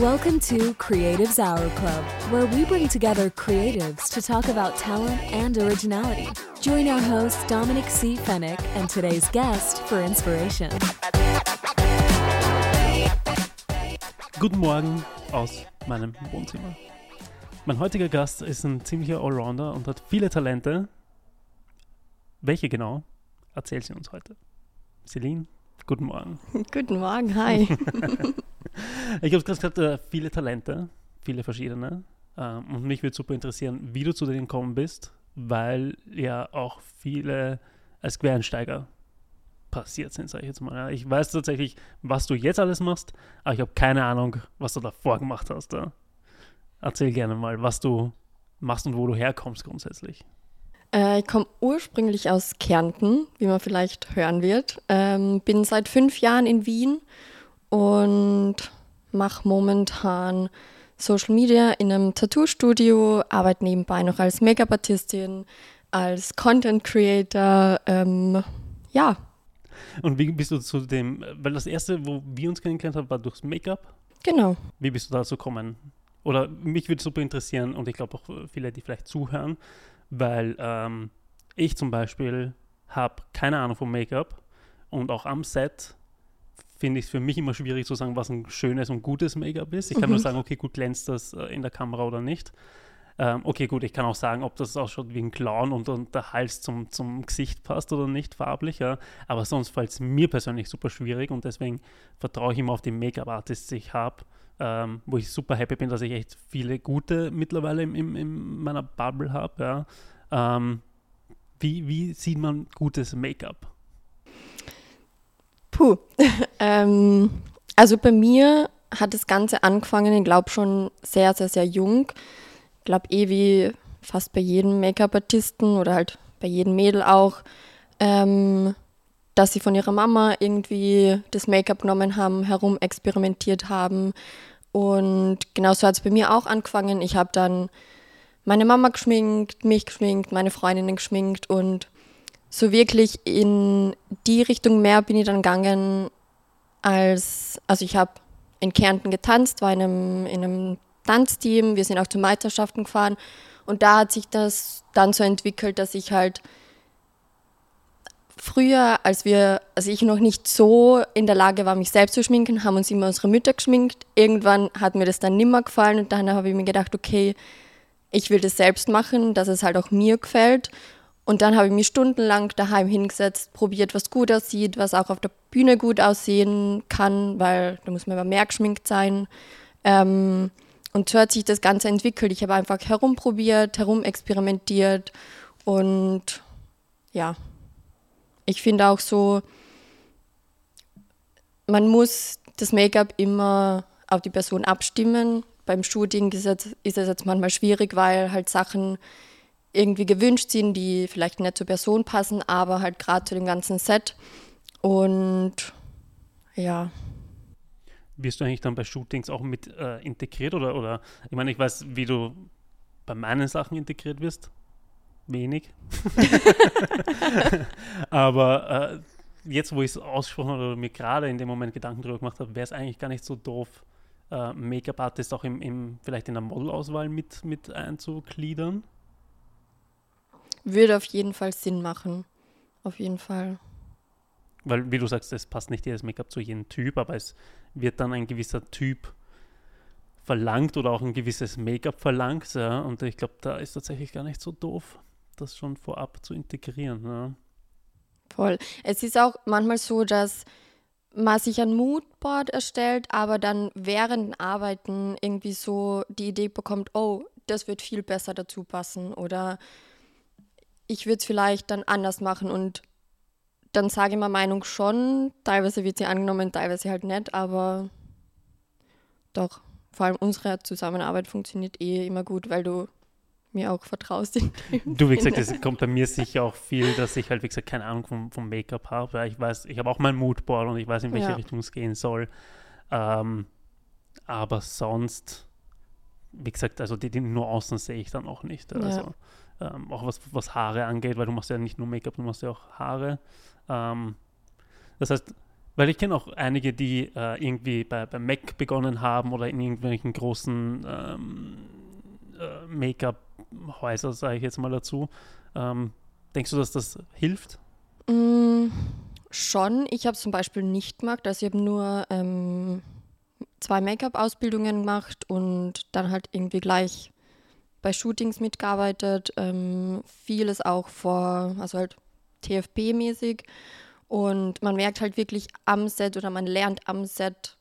Welcome to Creatives Hour Club, where we bring together creatives to talk about talent and originality. Join our host, Dominic C. Fennick, and today's guest for inspiration. Guten Morgen aus meinem Wohnzimmer. Mein heutiger Gast ist ein ziemlicher Allrounder und hat viele Talente. Welche genau? Erzählt sie uns heute. Celine, guten Morgen. Guten Morgen, hi. ich habe gerade gesagt, äh, viele Talente, viele verschiedene. Ähm, und mich würde super interessieren, wie du zu denen gekommen bist, weil ja auch viele als Quereinsteiger passiert sind, sage ich jetzt mal. Ich weiß tatsächlich, was du jetzt alles machst, aber ich habe keine Ahnung, was du davor gemacht hast. Erzähl gerne mal, was du machst und wo du herkommst grundsätzlich. Äh, ich komme ursprünglich aus Kärnten, wie man vielleicht hören wird. Ähm, bin seit fünf Jahren in Wien und mache momentan Social Media in einem Tattoo-Studio, arbeite nebenbei noch als Make-up-Artistin, als Content Creator. Ähm, ja. Und wie bist du zu dem, weil das erste, wo wir uns kennengelernt haben, war durchs Make-up? Genau. Wie bist du dazu gekommen? Oder mich würde super interessieren und ich glaube auch viele, die vielleicht zuhören, weil ähm, ich zum Beispiel habe keine Ahnung vom Make-up und auch am Set finde ich es für mich immer schwierig zu sagen, was ein schönes und gutes Make-up ist. Ich kann mhm. nur sagen, okay, gut glänzt das äh, in der Kamera oder nicht. Ähm, okay, gut, ich kann auch sagen, ob das ausschaut wie ein Clown und, und der Hals zum, zum Gesicht passt oder nicht farblich. Ja. Aber sonst fällt es mir persönlich super schwierig und deswegen vertraue ich immer auf die Make-up-Artists, die ich habe ähm, wo ich super happy bin, dass ich echt viele gute mittlerweile in, in, in meiner Bubble habe. Ja. Ähm, wie, wie sieht man gutes Make-up? Puh. ähm, also bei mir hat das Ganze angefangen, ich glaube schon sehr, sehr, sehr jung. Ich glaube eh wie fast bei jedem Make-up-Artisten oder halt bei jedem Mädel auch, ähm, dass sie von ihrer Mama irgendwie das Make-up genommen haben, herum experimentiert haben und genauso hat es bei mir auch angefangen. Ich habe dann meine Mama geschminkt, mich geschminkt, meine Freundinnen geschminkt und so wirklich in die Richtung mehr bin ich dann gegangen als, also ich habe in Kärnten getanzt, war in einem, in einem Tanzteam, wir sind auch zu Meisterschaften gefahren und da hat sich das dann so entwickelt, dass ich halt früher, als wir, also ich noch nicht so in der Lage war, mich selbst zu schminken, haben uns immer unsere Mütter geschminkt. Irgendwann hat mir das dann nimmer gefallen und dann habe ich mir gedacht, okay, ich will das selbst machen, dass es halt auch mir gefällt. Und dann habe ich mich stundenlang daheim hingesetzt, probiert, was gut aussieht, was auch auf der Bühne gut aussehen kann, weil da muss man immer mehr geschminkt sein. Ähm, und so hat sich das Ganze entwickelt. Ich habe einfach herumprobiert, herumexperimentiert und ja, ich finde auch so, man muss das Make-up immer auf die Person abstimmen. Beim Shooting ist es, ist es jetzt manchmal schwierig, weil halt Sachen irgendwie gewünscht sind, die vielleicht nicht zur Person passen, aber halt gerade zu dem ganzen Set. Und ja. Wirst du eigentlich dann bei Shootings auch mit äh, integriert oder, oder ich meine, ich weiß, wie du bei meinen Sachen integriert wirst wenig. Aber äh, jetzt, wo ich es ausgesprochen habe oder mir gerade in dem Moment Gedanken darüber gemacht habe, wäre es eigentlich gar nicht so doof, äh, Make-up-Artist auch im, im, vielleicht in der Modelauswahl mit, mit einzugliedern. Würde auf jeden Fall Sinn machen. Auf jeden Fall. Weil, wie du sagst, es passt nicht jedes Make-up zu jedem Typ, aber es wird dann ein gewisser Typ verlangt oder auch ein gewisses Make-up verlangt. Ja, und ich glaube, da ist tatsächlich gar nicht so doof das schon vorab zu integrieren. Ja. Voll. Es ist auch manchmal so, dass man sich ein Moodboard erstellt, aber dann während Arbeiten irgendwie so die Idee bekommt, oh, das wird viel besser dazu passen oder ich würde es vielleicht dann anders machen und dann sage ich meine Meinung schon. Teilweise wird sie angenommen, teilweise halt nicht, aber doch, vor allem unsere Zusammenarbeit funktioniert eh immer gut, weil du mir auch vertraust. du, wie gesagt, es kommt bei mir sicher auch viel, dass ich halt, wie gesagt, keine Ahnung vom, vom Make-up habe. Ich weiß, ich habe auch mein Moodboard und ich weiß, in welche ja. Richtung es gehen soll. Ähm, aber sonst, wie gesagt, also die, die Nuancen sehe ich dann auch nicht. Also ja. Ähm, auch was, was Haare angeht, weil du machst ja nicht nur Make-up, du machst ja auch Haare. Ähm, das heißt, Weil ich kenne auch einige, die äh, irgendwie bei, bei Mac begonnen haben oder in irgendwelchen großen ähm, äh, Make-up-Häusern, sage ich jetzt mal dazu. Ähm, denkst du, dass das hilft? Mm, schon. Ich habe zum Beispiel nicht gemacht. Also ich habe nur ähm, zwei Make-up-Ausbildungen gemacht und dann halt irgendwie gleich bei Shootings mitgearbeitet. Ähm, vieles auch vor, also halt TFP-mäßig. Und man merkt halt wirklich am Set oder man lernt am Set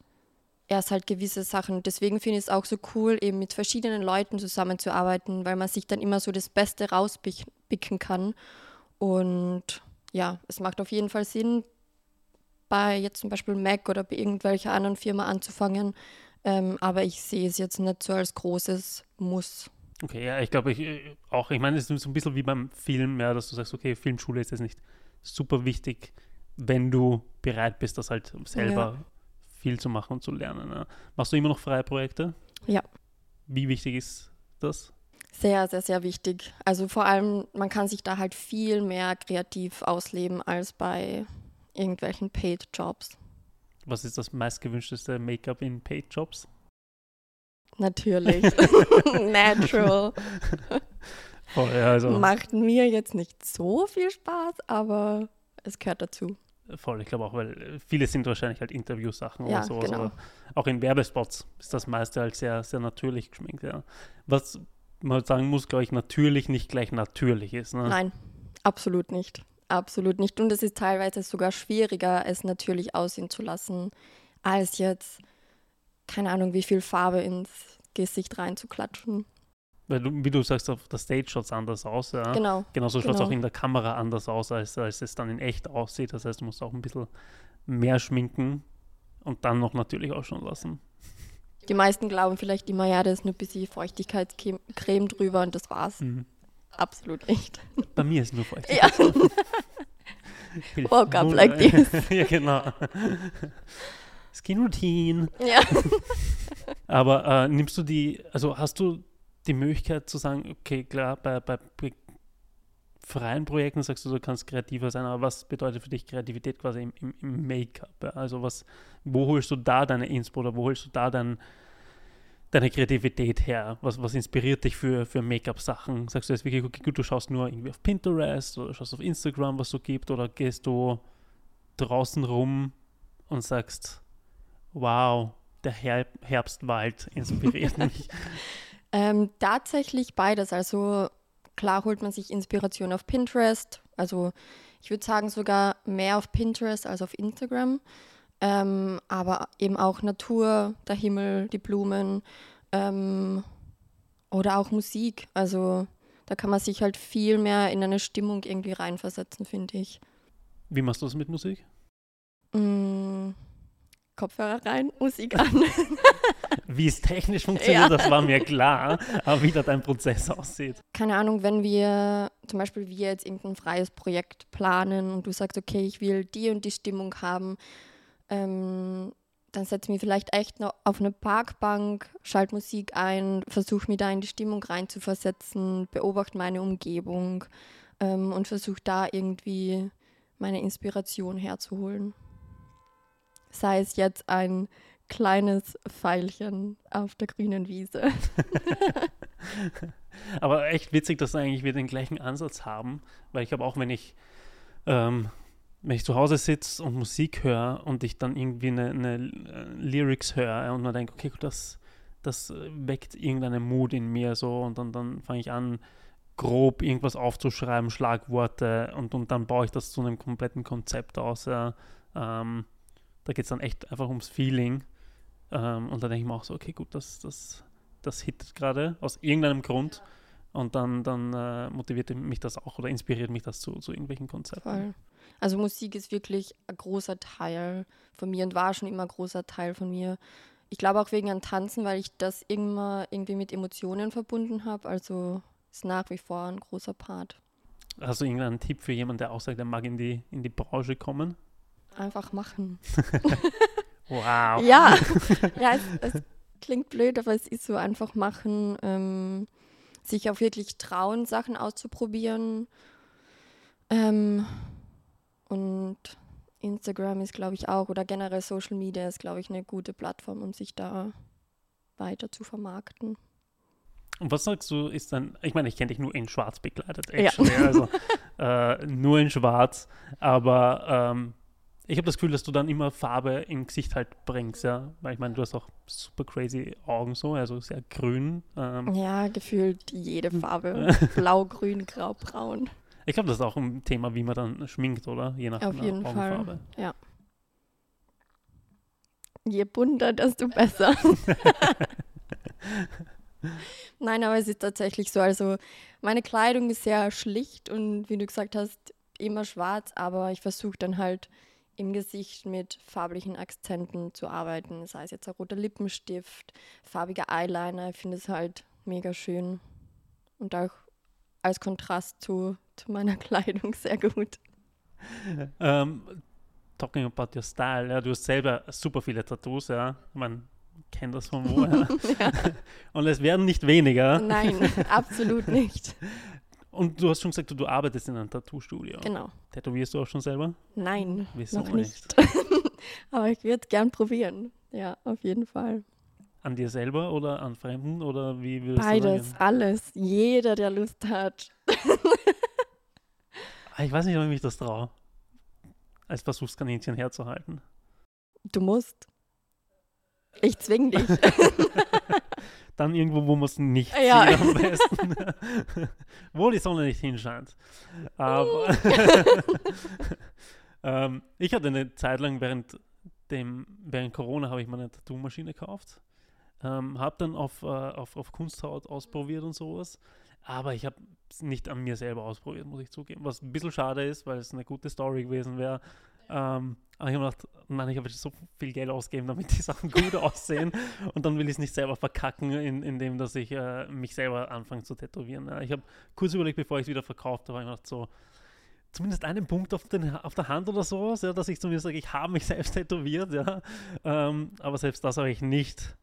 erst halt gewisse Sachen. Deswegen finde ich es auch so cool, eben mit verschiedenen Leuten zusammenzuarbeiten, weil man sich dann immer so das Beste rauspicken kann. Und ja, es macht auf jeden Fall Sinn, bei jetzt zum Beispiel Mac oder bei irgendwelcher anderen Firma anzufangen. Ähm, aber ich sehe es jetzt nicht so als großes Muss. Okay, ja, ich glaube ich äh, auch, ich meine, es ist so ein bisschen wie beim Film, ja, dass du sagst, okay, Filmschule ist jetzt nicht super wichtig, wenn du bereit bist, das halt selber ja. viel zu machen und zu lernen. Ja. Machst du immer noch freie Projekte? Ja. Wie wichtig ist das? Sehr, sehr, sehr wichtig. Also vor allem, man kann sich da halt viel mehr kreativ ausleben als bei irgendwelchen Paid-Jobs. Was ist das meistgewünschteste Make-up in Paid-Jobs? Natürlich. Natural. Voll, ja, also. Macht mir jetzt nicht so viel Spaß, aber es gehört dazu. Voll, ich glaube auch, weil viele sind wahrscheinlich halt Interviewsachen ja, oder sowas. Genau. Auch in Werbespots ist das meiste halt sehr, sehr natürlich geschminkt, ja. Was man sagen muss, glaube ich, natürlich nicht gleich natürlich ist. Ne? Nein, absolut nicht. Absolut nicht. Und es ist teilweise sogar schwieriger, es natürlich aussehen zu lassen, als jetzt, keine Ahnung, wie viel Farbe ins Gesicht reinzuklatschen. Weil du, wie du sagst, auf der Stage schaut es anders aus, ja. Genau. Genauso schaut es genau. auch in der Kamera anders aus, als, als es dann in echt aussieht. Das heißt, du musst auch ein bisschen mehr schminken und dann noch natürlich auch schon lassen. Die meisten glauben vielleicht immer, ja, da ist nur ein bisschen Feuchtigkeitscreme drüber und das war's. Mhm. Absolut nicht. Bei mir ist nur Feuchtigkeit. Ja. Woke up like this. ja, genau. Skin Routine. Ja. Aber äh, nimmst du die, also hast du die Möglichkeit zu sagen, okay, klar, bei, bei freien Projekten sagst du, du kannst kreativer sein, aber was bedeutet für dich Kreativität quasi im, im, im Make-up? Ja? Also was, wo holst du da deine Inspo oder wo holst du da dein, deine Kreativität her? Was, was inspiriert dich für, für Make-up-Sachen? Sagst du jetzt wirklich, okay, gut, du schaust nur irgendwie auf Pinterest oder schaust auf Instagram, was so gibt, oder gehst du draußen rum und sagst, wow, der Her Herbstwald inspiriert mich? ähm, tatsächlich beides. Also klar holt man sich Inspiration auf Pinterest. Also ich würde sagen sogar mehr auf Pinterest als auf Instagram. Ähm, aber eben auch Natur, der Himmel, die Blumen ähm, oder auch Musik. Also da kann man sich halt viel mehr in eine Stimmung irgendwie reinversetzen, finde ich. Wie machst du das mit Musik? Mm, Kopfhörer rein, Musik an. wie es technisch funktioniert, ja. das war mir klar, aber wie da dein Prozess aussieht. Keine Ahnung, wenn wir zum Beispiel wir jetzt irgendein freies Projekt planen und du sagst, okay, ich will die und die Stimmung haben, ähm, dann setze mich vielleicht echt noch auf eine Parkbank, schalte Musik ein, versuche mich da in die Stimmung reinzuversetzen, beobachte meine Umgebung ähm, und versuche da irgendwie meine Inspiration herzuholen. Sei es jetzt ein kleines Pfeilchen auf der grünen Wiese. Aber echt witzig, dass eigentlich wir den gleichen Ansatz haben, weil ich habe auch, wenn ich ähm, wenn ich zu Hause sitze und Musik höre und ich dann irgendwie eine, eine Lyrics höre und man denkt, okay, das, das weckt irgendeinen Mut in mir so und dann, dann fange ich an, grob irgendwas aufzuschreiben, Schlagworte und, und dann baue ich das zu einem kompletten Konzept aus. Ja. Ähm, da geht es dann echt einfach ums Feeling. Ähm, und dann denke ich mir auch so, okay, gut, das, das, das hittet gerade aus irgendeinem Grund. Und dann, dann äh, motiviert mich das auch oder inspiriert mich das zu, zu irgendwelchen Konzepten. Voll. Also Musik ist wirklich ein großer Teil von mir und war schon immer ein großer Teil von mir. Ich glaube auch wegen an Tanzen, weil ich das immer irgendwie mit Emotionen verbunden habe. Also ist nach wie vor ein großer Part. Hast du irgendeinen Tipp für jemanden, der auch sagt, er mag in die, in die Branche kommen? Einfach machen. wow. Ja, ja es, es, klingt blöd, aber es ist so einfach machen, ähm, sich auch wirklich trauen, Sachen auszuprobieren. Ähm, und Instagram ist, glaube ich, auch, oder generell Social Media ist, glaube ich, eine gute Plattform, um sich da weiter zu vermarkten. Und was sagst du, ist dann, ich meine, ich kenne dich nur in schwarz bekleidet, actually, ja. also äh, nur in schwarz, aber ähm, ich habe das Gefühl, dass du dann immer Farbe im Gesicht halt bringst, ja, weil ich meine, du hast auch super crazy Augen so, also sehr grün. Ähm. Ja, gefühlt jede Farbe, blau, grün, grau, braun. Ich glaube, das ist auch ein Thema, wie man dann schminkt, oder? Je nach Auf jeden Augenfarbe. Fall, ja. Je bunter, desto besser. Nein, aber es ist tatsächlich so. Also meine Kleidung ist sehr schlicht und wie du gesagt hast, immer schwarz, aber ich versuche dann halt im Gesicht mit farblichen Akzenten zu arbeiten. Sei es jetzt ein roter Lippenstift, farbiger Eyeliner. Ich finde es halt mega schön. Und auch als Kontrast zu, zu meiner Kleidung sehr gut. Um, ähm, talking about your style, ja, du hast selber super viele Tattoos, ja. Man kennt das von woher. ja. Und es werden nicht weniger. Nein, absolut nicht. Und du hast schon gesagt, du, du arbeitest in einem Tattoo-Studio. Genau. Tätowierst du auch schon selber? Nein, Wieso noch nicht. Aber ich würde gern probieren. Ja, auf jeden Fall. An dir selber oder an Fremden oder wie willst Beides, alles. Jeder, der Lust hat. Ah, ich weiß nicht, ob ich mich das traue, als Versuchskaninchen herzuhalten. Du musst. Ich zwing dich. Dann irgendwo, wo man es nicht ja. sieht am besten. wo die Sonne nicht hinscheint. Aber ähm, ich hatte eine Zeit lang während dem, während Corona habe ich meine Tattoo-Maschine gekauft. Ähm, habe dann auf, äh, auf, auf Kunsthaut ausprobiert und sowas. Aber ich habe es nicht an mir selber ausprobiert, muss ich zugeben. Was ein bisschen schade ist, weil es eine gute Story gewesen wäre. Ähm, aber ich habe gedacht, nein, ich habe so viel Geld ausgegeben, damit die Sachen gut aussehen. Und dann will ich es nicht selber verkacken, in, indem dass ich äh, mich selber anfange zu tätowieren. Ja. Ich habe kurz überlegt, bevor ich es wieder verkauft habe, ich gedacht, so, zumindest einen Punkt auf, den, auf der Hand oder so, ja, dass ich zumindest sage, ich habe mich selbst tätowiert. Ja. Ähm, aber selbst das habe ich nicht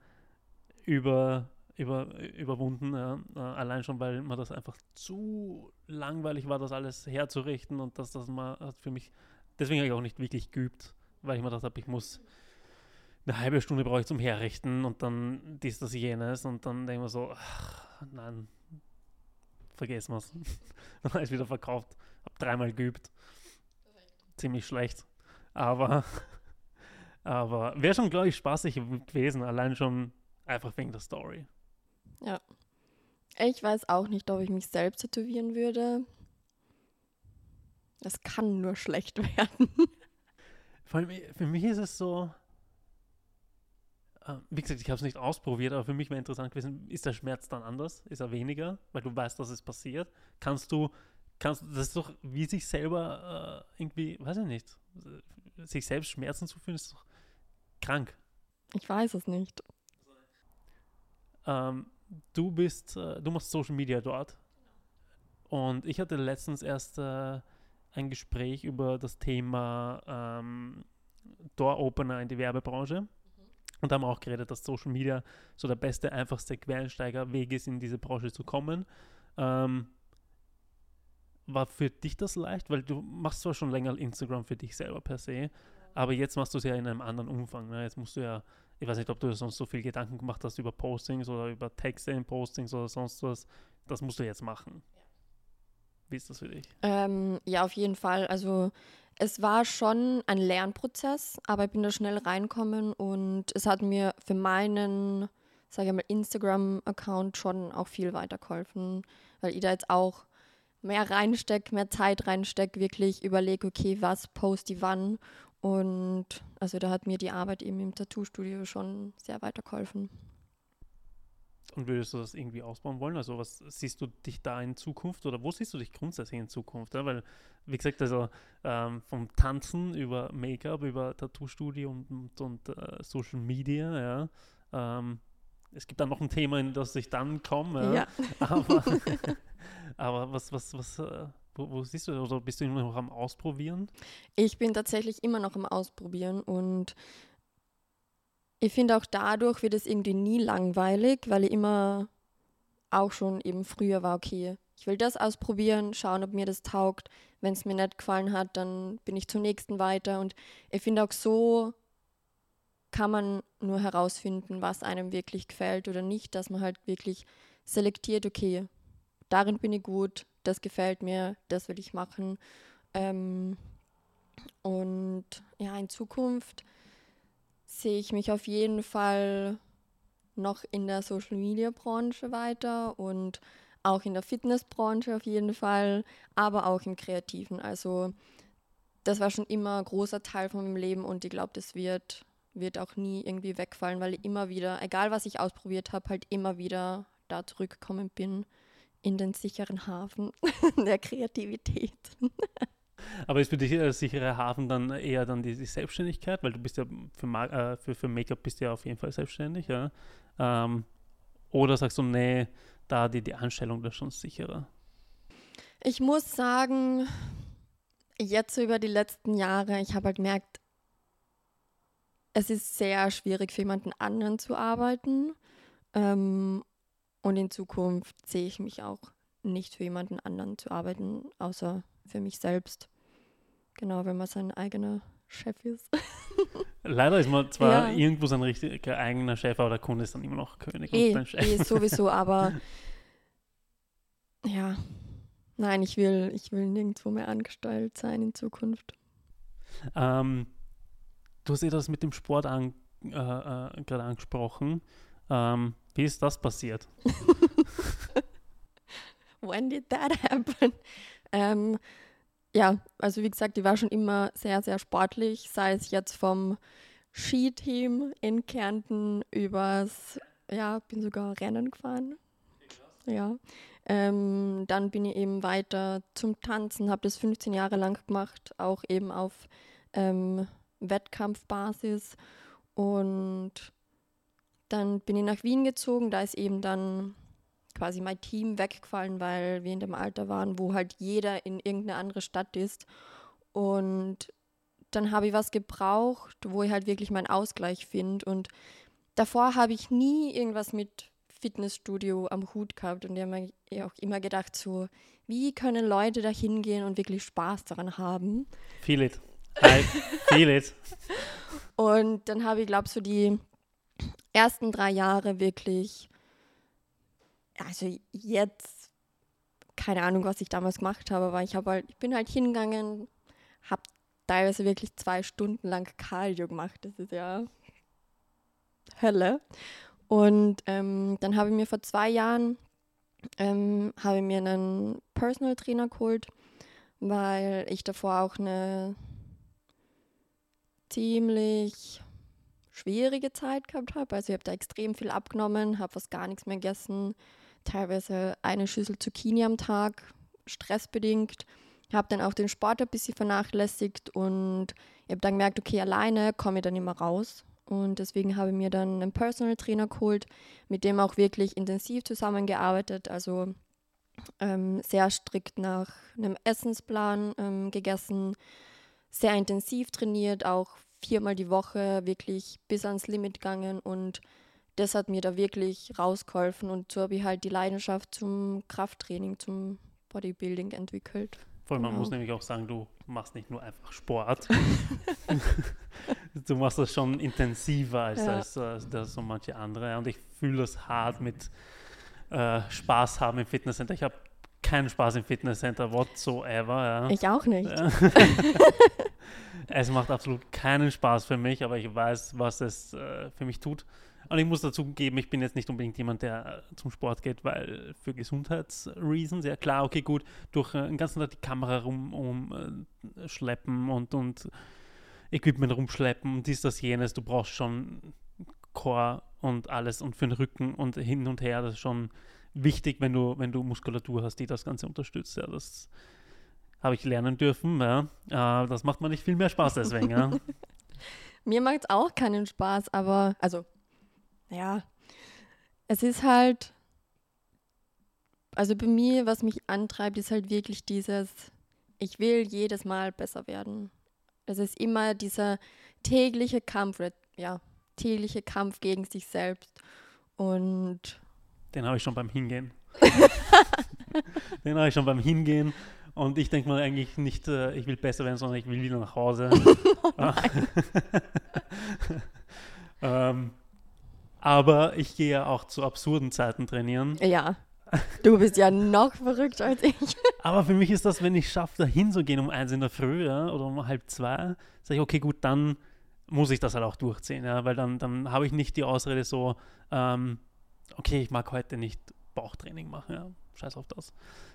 über, über, überwunden. Ja. Äh, allein schon, weil mir das einfach zu langweilig war, das alles herzurichten und dass das mal für mich deswegen habe ich auch nicht wirklich geübt, weil ich mir gedacht habe, ich muss eine halbe Stunde brauche ich zum Herrichten und dann dies, das, jenes und dann denke ich mir so, ach, nein, vergessen wir es. dann habe ich es wieder verkauft, habe dreimal geübt. Ziemlich schlecht, aber, aber wäre schon, glaube ich, spaßig gewesen, allein schon einfach wegen der Story. Ja. Ich weiß auch nicht, ob ich mich selbst tätowieren würde. Es kann nur schlecht werden. Vor allem, für mich ist es so, äh, wie gesagt, ich habe es nicht ausprobiert, aber für mich wäre interessant gewesen, ist der Schmerz dann anders? Ist er weniger, weil du weißt, dass es passiert? Kannst du, kannst das ist doch wie sich selber äh, irgendwie, weiß ich nicht, sich selbst Schmerzen zuführen, ist doch krank. Ich weiß es nicht. Ähm, du bist, äh, du machst Social Media dort. Und ich hatte letztens erst äh, ein Gespräch über das Thema ähm, Door-Opener in die Werbebranche. Mhm. Und haben auch geredet, dass Social Media so der beste, einfachste Quereinsteigerweg ist, in diese Branche zu kommen. Ähm, war für dich das leicht? Weil du machst zwar schon länger Instagram für dich selber per se, aber jetzt machst du es ja in einem anderen Umfang. Ne? Jetzt musst du ja, ich weiß nicht, ob du sonst so viel Gedanken gemacht hast über Postings oder über Texte in Postings oder sonst was. Das musst du jetzt machen. Wie ist das für dich? Ähm, ja, auf jeden Fall. Also es war schon ein Lernprozess, aber ich bin da schnell reinkommen und es hat mir für meinen, sage ich mal, Instagram-Account schon auch viel weitergeholfen, weil ich da jetzt auch mehr reinstecke, mehr Zeit reinstecke, wirklich überlege, okay, was poste ich wann. Und also da hat mir die Arbeit eben im Tattoo-Studio schon sehr weitergeholfen. Und würdest du das irgendwie ausbauen wollen? Also was siehst du dich da in Zukunft oder wo siehst du dich grundsätzlich in Zukunft? Ja? Weil, wie gesagt, also ähm, vom Tanzen über Make-up, über Tattoo-Studio und, und, und uh, Social Media, ja. Ähm, es gibt dann noch ein Thema, in das ich dann komme. Ja. Aber, aber, was, was, was, uh, wo, wo, siehst du, oder bist du immer noch am Ausprobieren? Ich bin tatsächlich immer noch am Ausprobieren und ich finde auch dadurch wird es irgendwie nie langweilig, weil ich immer auch schon eben früher war, okay, ich will das ausprobieren, schauen, ob mir das taugt. Wenn es mir nicht gefallen hat, dann bin ich zum nächsten weiter. Und ich finde auch so kann man nur herausfinden, was einem wirklich gefällt oder nicht, dass man halt wirklich selektiert, okay, darin bin ich gut, das gefällt mir, das will ich machen. Ähm, und ja, in Zukunft sehe ich mich auf jeden Fall noch in der Social Media Branche weiter und auch in der Fitnessbranche auf jeden Fall, aber auch im Kreativen. Also das war schon immer ein großer Teil von meinem Leben und ich glaube, das wird, wird auch nie irgendwie wegfallen, weil ich immer wieder, egal was ich ausprobiert habe, halt immer wieder da zurückgekommen bin in den sicheren Hafen der Kreativität. Aber ist für dich der sichere Hafen dann eher dann die, die Selbstständigkeit, weil du bist ja für, äh, für, für Make-up bist ja auf jeden Fall selbstständig, ja? Ähm, oder sagst du, nee, da die, die Anstellung das schon sicherer? Ich muss sagen, jetzt über die letzten Jahre, ich habe halt gemerkt, es ist sehr schwierig für jemanden anderen zu arbeiten. Ähm, und in Zukunft sehe ich mich auch nicht für jemanden anderen zu arbeiten, außer für mich selbst. Genau, wenn man sein eigener Chef ist. Leider ist man zwar ja. irgendwo sein richtiger eigener Chef, aber der Kunde ist dann immer noch König e, und Chef. Eh, sowieso, aber ja, nein, ich will, ich will nirgendwo mehr angestellt sein in Zukunft. Ähm, du hast ja das mit dem Sport an, äh, äh, gerade angesprochen. Ähm, wie ist das passiert? When did that happen? Ähm, ja, also wie gesagt, ich war schon immer sehr, sehr sportlich, sei es jetzt vom Skiteam in Kärnten übers, ja, bin sogar Rennen gefahren. Ja. Ähm, dann bin ich eben weiter zum Tanzen, habe das 15 Jahre lang gemacht, auch eben auf ähm, Wettkampfbasis. Und dann bin ich nach Wien gezogen, da ist eben dann quasi mein Team weggefallen, weil wir in dem Alter waren, wo halt jeder in irgendeine andere Stadt ist. Und dann habe ich was gebraucht, wo ich halt wirklich meinen Ausgleich finde. Und davor habe ich nie irgendwas mit Fitnessstudio am Hut gehabt und ich habe mir auch immer gedacht, so, wie können Leute da hingehen und wirklich Spaß daran haben? Feel it. I feel it. und dann habe ich, glaube ich, so die ersten drei Jahre wirklich also jetzt, keine Ahnung, was ich damals gemacht habe, aber ich habe halt, ich bin halt hingegangen, habe teilweise wirklich zwei Stunden lang Cardio gemacht. Das ist ja Hölle. Und ähm, dann habe ich mir vor zwei Jahren ähm, habe mir einen Personal Trainer geholt, weil ich davor auch eine ziemlich schwierige Zeit gehabt habe. Also ich habe da extrem viel abgenommen, habe fast gar nichts mehr gegessen, teilweise eine Schüssel Zucchini am Tag, stressbedingt. Habe dann auch den Sport ein bisschen vernachlässigt und ich habe dann gemerkt, okay, alleine komme ich dann immer raus. Und deswegen habe ich mir dann einen Personal Trainer geholt, mit dem auch wirklich intensiv zusammengearbeitet. Also ähm, sehr strikt nach einem Essensplan ähm, gegessen, sehr intensiv trainiert, auch viermal die Woche wirklich bis ans Limit gegangen und das hat mir da wirklich rausgeholfen und so habe ich halt die Leidenschaft zum Krafttraining, zum Bodybuilding entwickelt. Vor allem, genau. man muss nämlich auch sagen, du machst nicht nur einfach Sport. du machst das schon intensiver als, ja. als, als, als so manche andere. Und ich fühle das hart mit äh, Spaß haben im Fitnesscenter. Ich habe keinen Spaß im Fitnesscenter whatsoever. Ja. Ich auch nicht. es macht absolut keinen Spaß für mich, aber ich weiß, was es äh, für mich tut. Und ich muss dazu geben, ich bin jetzt nicht unbedingt jemand, der äh, zum Sport geht, weil für Gesundheitsreasons, ja klar, okay, gut, durch äh, den ganzen Tag die Kamera rumschleppen um, äh, und, und Equipment rumschleppen und dies, das, jenes, du brauchst schon Core und alles und für den Rücken und hin und her, das ist schon wichtig, wenn du, wenn du Muskulatur hast, die das Ganze unterstützt. Ja, das habe ich lernen dürfen. Ja. Äh, das macht mir nicht viel mehr Spaß deswegen. Ja. Mir macht es auch keinen Spaß, aber, also ja, es ist halt, also bei mir, was mich antreibt, ist halt wirklich dieses, ich will jedes Mal besser werden. Es ist immer dieser tägliche Kampf, ja, tägliche Kampf gegen sich selbst. Und den habe ich schon beim Hingehen. den habe ich schon beim Hingehen. Und ich denke mir eigentlich nicht, äh, ich will besser werden, sondern ich will wieder nach Hause. oh ähm, aber ich gehe ja auch zu absurden Zeiten trainieren. Ja. Du bist ja noch verrückt als ich. Aber für mich ist das, wenn ich schaffe, da hinzugehen um eins in der Früh ja, oder um halb zwei, sage ich, okay, gut, dann muss ich das halt auch durchziehen, ja, weil dann, dann habe ich nicht die Ausrede so, ähm, okay, ich mag heute nicht Bauchtraining machen, ja, scheiß auf das.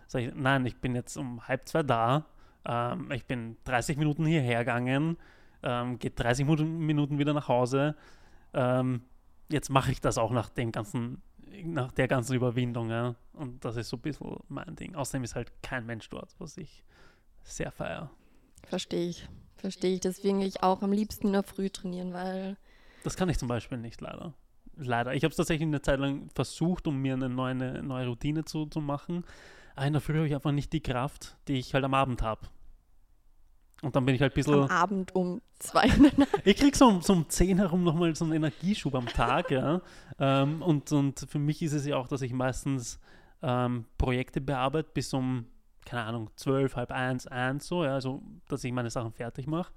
Sag ich, nein, ich bin jetzt um halb zwei da, ähm, ich bin 30 Minuten hierher gegangen, ähm, geht 30 Minuten wieder nach Hause, ähm, jetzt mache ich das auch nach dem ganzen, nach der ganzen Überwindung, ja. Und das ist so ein bisschen mein Ding. Außerdem ist halt kein Mensch dort, was ich sehr feiere. Verstehe ich. Verstehe ich. Deswegen ich auch am liebsten in der Früh trainieren, weil. Das kann ich zum Beispiel nicht, leider. Leider. Ich habe es tatsächlich eine Zeit lang versucht, um mir eine neue, eine neue Routine zu, zu machen. Aber in der Früh habe ich einfach nicht die Kraft, die ich halt am Abend habe. Und dann bin ich halt ein bisschen. Am Abend um zwei. ich krieg so, so um zehn herum nochmal so einen Energieschub am Tag, ja. Ähm, und, und für mich ist es ja auch, dass ich meistens ähm, Projekte bearbeite bis um, keine Ahnung, zwölf, halb eins, eins, so, ja, also dass ich meine Sachen fertig mache.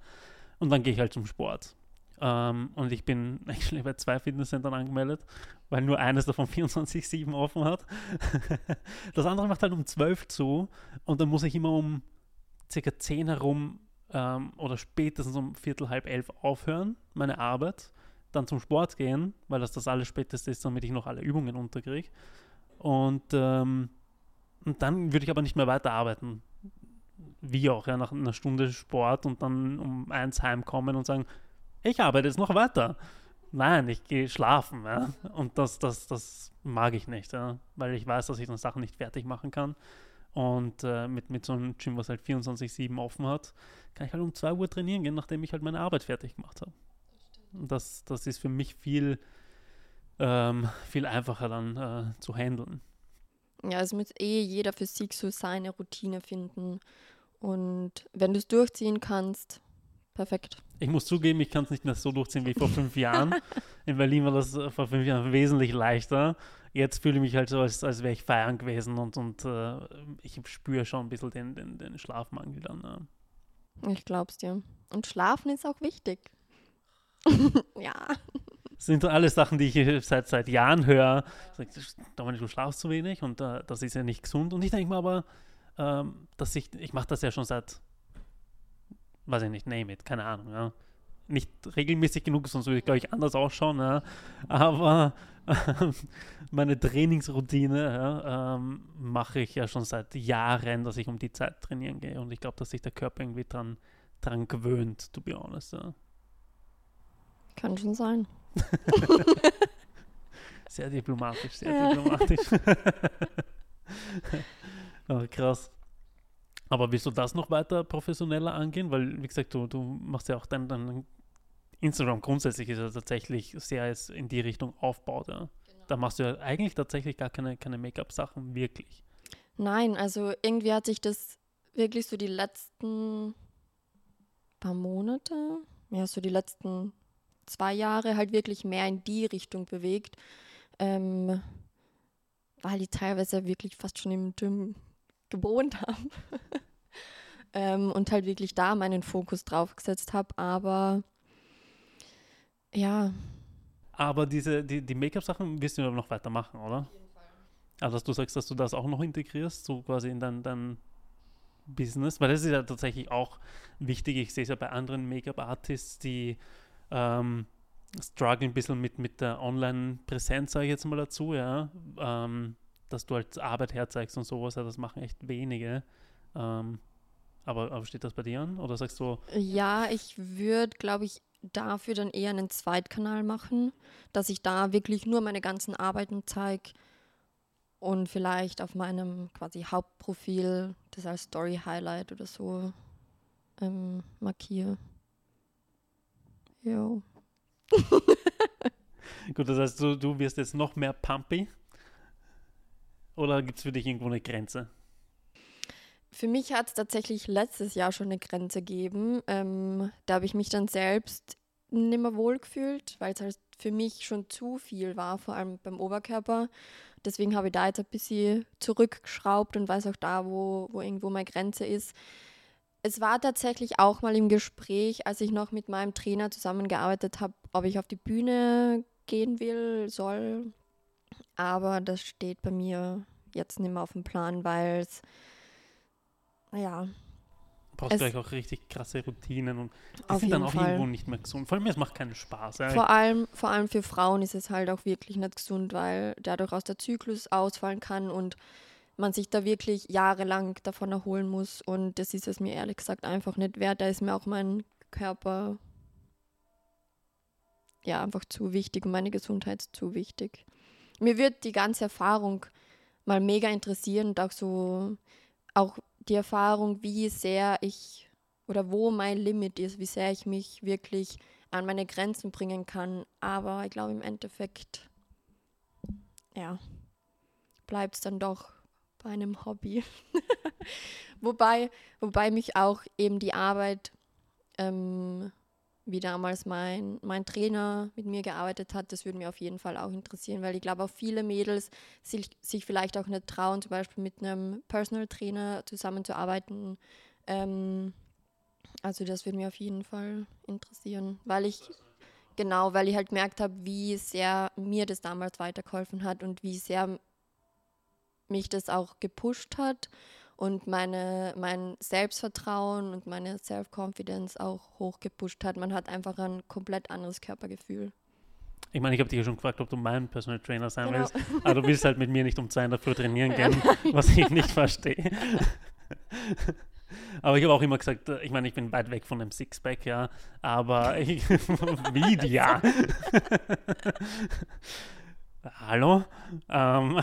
Und dann gehe ich halt zum Sport. Ähm, und ich bin actually bei zwei Fitnesscentern angemeldet, weil nur eines davon 24-7 offen hat. das andere macht halt um 12 zu und dann muss ich immer um circa 10 herum ähm, oder spätestens um Viertel, halb elf aufhören, meine Arbeit, dann zum Sport gehen, weil das das alles späteste ist, damit ich noch alle Übungen unterkriege. Und, ähm, und dann würde ich aber nicht mehr weiterarbeiten. Wie auch, ja, nach einer Stunde Sport und dann um eins heimkommen und sagen, ich arbeite jetzt noch weiter. Nein, ich gehe schlafen. Ja? Und das, das, das mag ich nicht, ja? weil ich weiß, dass ich dann Sachen nicht fertig machen kann. Und äh, mit, mit so einem Gym, was halt 24-7 offen hat, kann ich halt um 2 Uhr trainieren gehen, nachdem ich halt meine Arbeit fertig gemacht habe. Das, das ist für mich viel, ähm, viel einfacher dann äh, zu handeln. Ja, es muss eh jeder für sich so seine Routine finden. Und wenn du es durchziehen kannst, perfekt. Ich muss zugeben, ich kann es nicht mehr so durchziehen wie vor fünf Jahren. In Berlin war das äh, vor fünf Jahren wesentlich leichter jetzt fühle ich mich halt so, als, als wäre ich feiern gewesen und, und äh, ich spüre schon ein bisschen den, den, den Schlafmangel dann. Ja. Ich glaub's dir. Und Schlafen ist auch wichtig. ja. Das sind alles Sachen, die ich seit, seit Jahren höre. Dominik, du schlafst zu wenig und äh, das ist ja nicht gesund. Und ich denke mir aber, ähm, dass ich, ich mache das ja schon seit, weiß ich nicht, name it, keine Ahnung, ja nicht regelmäßig genug, sonst würde ich, glaube ich, anders ausschauen. Ja. Aber äh, meine Trainingsroutine ja, ähm, mache ich ja schon seit Jahren, dass ich um die Zeit trainieren gehe. Und ich glaube, dass sich der Körper irgendwie dran, dran gewöhnt, to be honest. Ja. Kann schon sein. sehr diplomatisch, sehr diplomatisch. oh, krass. Aber willst du das noch weiter professioneller angehen? Weil, wie gesagt, du, du machst ja auch dein, dein Instagram grundsätzlich ist ja tatsächlich sehr in die Richtung aufbaut. Ja. Genau. Da machst du ja eigentlich tatsächlich gar keine, keine Make-up-Sachen wirklich. Nein, also irgendwie hat sich das wirklich so die letzten paar Monate, ja, so die letzten zwei Jahre halt wirklich mehr in die Richtung bewegt. Ähm, weil ich teilweise wirklich fast schon im Gym gewohnt habe. ähm, und halt wirklich da meinen Fokus drauf gesetzt habe. Aber ja. Aber diese, die, die Make-up-Sachen wirst du noch weitermachen, oder? Auf jeden Fall. Also, dass du sagst, dass du das auch noch integrierst, so quasi in dein, dein Business, weil das ist ja tatsächlich auch wichtig. Ich sehe es ja bei anderen Make-up-Artists, die ähm, strugglen ein bisschen mit, mit der Online-Präsenz, sage ich jetzt mal dazu, ja. Ähm, dass du halt Arbeit herzeigst und sowas, ja, das machen echt wenige. Ähm, aber, aber steht das bei dir an? Oder sagst du. Ja, ich würde, glaube ich, dafür dann eher einen Zweitkanal machen, dass ich da wirklich nur meine ganzen Arbeiten zeige und vielleicht auf meinem quasi Hauptprofil das als Story Highlight oder so ähm, markiere. Jo. Gut, das heißt, du, du wirst jetzt noch mehr pumpy? Oder gibt es für dich irgendwo eine Grenze? Für mich hat es tatsächlich letztes Jahr schon eine Grenze gegeben. Ähm, da habe ich mich dann selbst nicht mehr wohl gefühlt, weil es halt für mich schon zu viel war, vor allem beim Oberkörper. Deswegen habe ich da jetzt ein bisschen zurückgeschraubt und weiß auch da, wo, wo irgendwo meine Grenze ist. Es war tatsächlich auch mal im Gespräch, als ich noch mit meinem Trainer zusammengearbeitet habe, ob ich auf die Bühne gehen will, soll. Aber das steht bei mir jetzt nicht mehr auf dem Plan, weil es, ja, brauchst Es- gleich auch richtig krasse Routinen und die sind dann auch Fall. irgendwo nicht mehr gesund. Vor allem, es macht keinen Spaß. Vor allem, vor allem für Frauen ist es halt auch wirklich nicht gesund, weil dadurch aus der Zyklus ausfallen kann und man sich da wirklich jahrelang davon erholen muss. Und das ist es mir ehrlich gesagt einfach nicht wert. Da ist mir auch mein Körper ja einfach zu wichtig und meine Gesundheit zu wichtig. Mir wird die ganze Erfahrung mal mega interessieren und auch so auch die Erfahrung, wie sehr ich oder wo mein Limit ist, wie sehr ich mich wirklich an meine Grenzen bringen kann. Aber ich glaube, im Endeffekt, ja, bleibt es dann doch bei einem Hobby. wobei, wobei mich auch eben die Arbeit, ähm, wie damals mein, mein Trainer mit mir gearbeitet hat, das würde mir auf jeden Fall auch interessieren, weil ich glaube, auch viele Mädels sich, sich vielleicht auch nicht trauen, zum Beispiel mit einem Personal Trainer zusammenzuarbeiten. Ähm, also das würde mir auf jeden Fall interessieren, weil ich genau, weil ich halt gemerkt habe, wie sehr mir das damals weitergeholfen hat und wie sehr mich das auch gepusht hat und meine, mein Selbstvertrauen und meine Self-Confidence auch hochgepusht hat. Man hat einfach ein komplett anderes Körpergefühl. Ich meine, ich habe dich ja schon gefragt, ob du mein Personal Trainer sein Genau. willst, aber du willst halt mit mir nicht um zwei in der Früh trainieren Ja, gehen, was ich nicht verstehe. Aber ich habe auch immer gesagt, äh, ich meine, ich bin weit weg von dem Sixpack, ja, aber ich, wie, ja. Hallo? Ähm,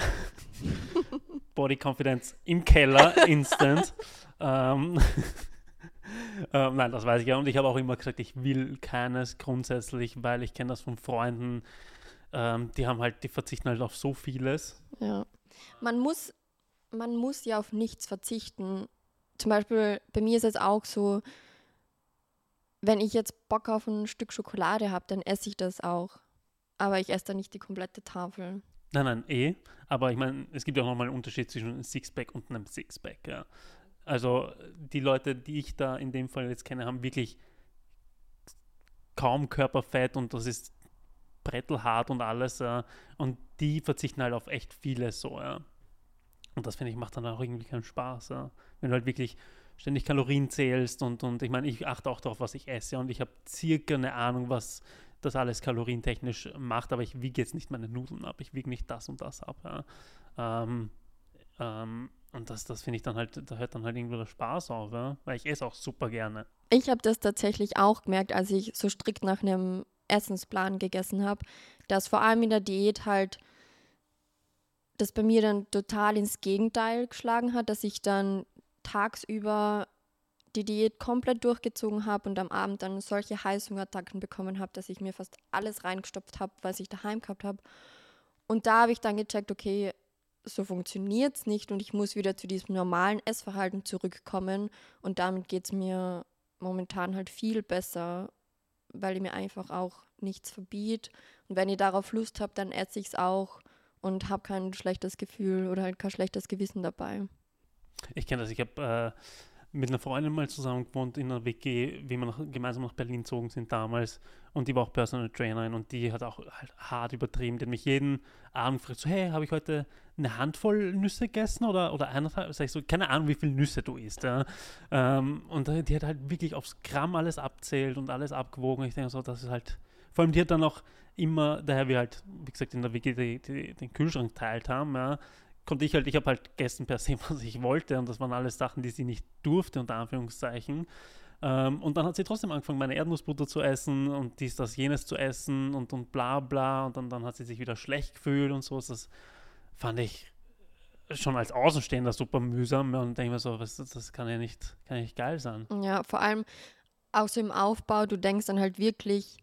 Body Confidence im Keller, instant. ähm, ähm, nein, das weiß ich ja. Und ich habe auch immer gesagt, ich will keines grundsätzlich, weil ich kenne das von Freunden, ähm, die haben halt, die verzichten halt auf so vieles. Ja. Man muss, man muss ja auf nichts verzichten. Zum Beispiel, bei mir ist es auch so, wenn ich jetzt Bock auf ein Stück Schokolade habe, dann esse ich das auch. Aber ich esse dann nicht die komplette Tafel. Nein, nein, eh. Aber ich meine, es gibt ja auch nochmal einen Unterschied zwischen einem Sixpack und einem Sixpack, ja. Also die Leute, die ich da in dem Fall jetzt kenne, haben wirklich kaum Körperfett und das ist brettelhart und alles, ja. Und die verzichten halt auf echt vieles so, ja. Und das finde ich macht dann auch irgendwie keinen Spaß, ja. Wenn du halt wirklich ständig Kalorien zählst und, und ich meine, ich achte auch darauf, was ich esse und ich habe circa eine Ahnung, was das alles kalorientechnisch macht, aber ich wiege jetzt nicht meine Nudeln ab, ich wiege nicht das und das ab. Ja. Ähm, ähm, und das, das finde ich dann halt, da hört dann halt irgendwo der Spaß auf, ja? weil ich esse auch super gerne. Ich habe das tatsächlich auch gemerkt, als ich so strikt nach einem Essensplan gegessen habe, dass vor allem in der Diät halt das bei mir dann total ins Gegenteil geschlagen hat, dass ich dann tagsüber die Diät komplett durchgezogen habe und am Abend dann solche Heißhungerattacken bekommen habe, dass ich mir fast alles reingestopft habe, was ich daheim gehabt habe. Und da habe ich dann gecheckt, okay, so funktioniert es nicht und ich muss wieder zu diesem normalen Essverhalten zurückkommen. Und damit geht es mir momentan halt viel besser, weil ich mir einfach auch nichts verbiet. Und wenn ich darauf Lust habe, dann esse ich es auch und habe kein schlechtes Gefühl oder halt kein schlechtes Gewissen dabei. Ich kenne das, ich habe äh, mit einer Freundin mal zusammen gewohnt in einer WG, wie wir nach, gemeinsam nach Berlin gezogen sind damals. Und die war auch Personal Trainerin und die hat auch halt hart übertrieben. Die hat mich jeden Abend gefragt, so, hey, habe ich heute eine Handvoll Nüsse gegessen oder, oder eineinhalb? Sag ich so, keine Ahnung, wie viel Nüsse du isst. Ja? Ähm, und die hat halt wirklich aufs Gramm alles abzählt und alles abgewogen. Ich denke so, das ist halt, vor allem die hat dann auch immer, daher wir halt, wie gesagt, in der WG die, die, den Kühlschrank teilt haben, ja, konnte ich halt, ich habe halt gegessen per se, was ich wollte und das waren alles Sachen, die sie nicht durfte, unter Anführungszeichen. Ähm, und dann hat sie trotzdem angefangen, meine Erdnussbutter zu essen und dies, das, jenes zu essen und, und bla bla und dann, dann hat sie sich wieder schlecht gefühlt und so. Das fand ich schon als Außenstehender super mühsam und denke mir so, was, das kann ja nicht, kann ja nicht geil sein. Ja, vor allem auch so im Aufbau, du denkst dann halt wirklich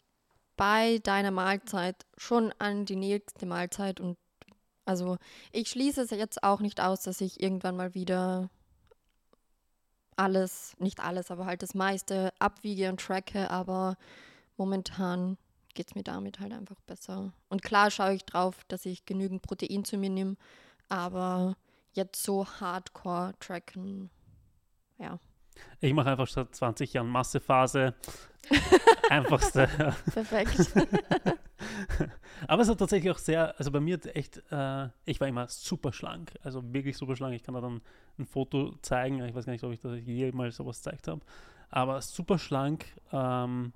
bei deiner Mahlzeit schon an die nächste Mahlzeit und also ich schließe es jetzt auch nicht aus, dass ich irgendwann mal wieder alles, nicht alles, aber halt das meiste abwiege und tracke, aber momentan geht es mir damit halt einfach besser. Und klar schaue ich drauf, dass ich genügend Protein zu mir nehme, aber jetzt so hardcore tracken, ja. Ich mache einfach seit 20 Jahren Massephase. Einfachste. Perfekt. Aber es hat tatsächlich auch sehr, also bei mir echt, äh, ich war immer super schlank, also wirklich super schlank. Ich kann da dann ein Foto zeigen. Ich weiß gar nicht, ob ich das jemals sowas gezeigt habe. Aber super schlank ähm,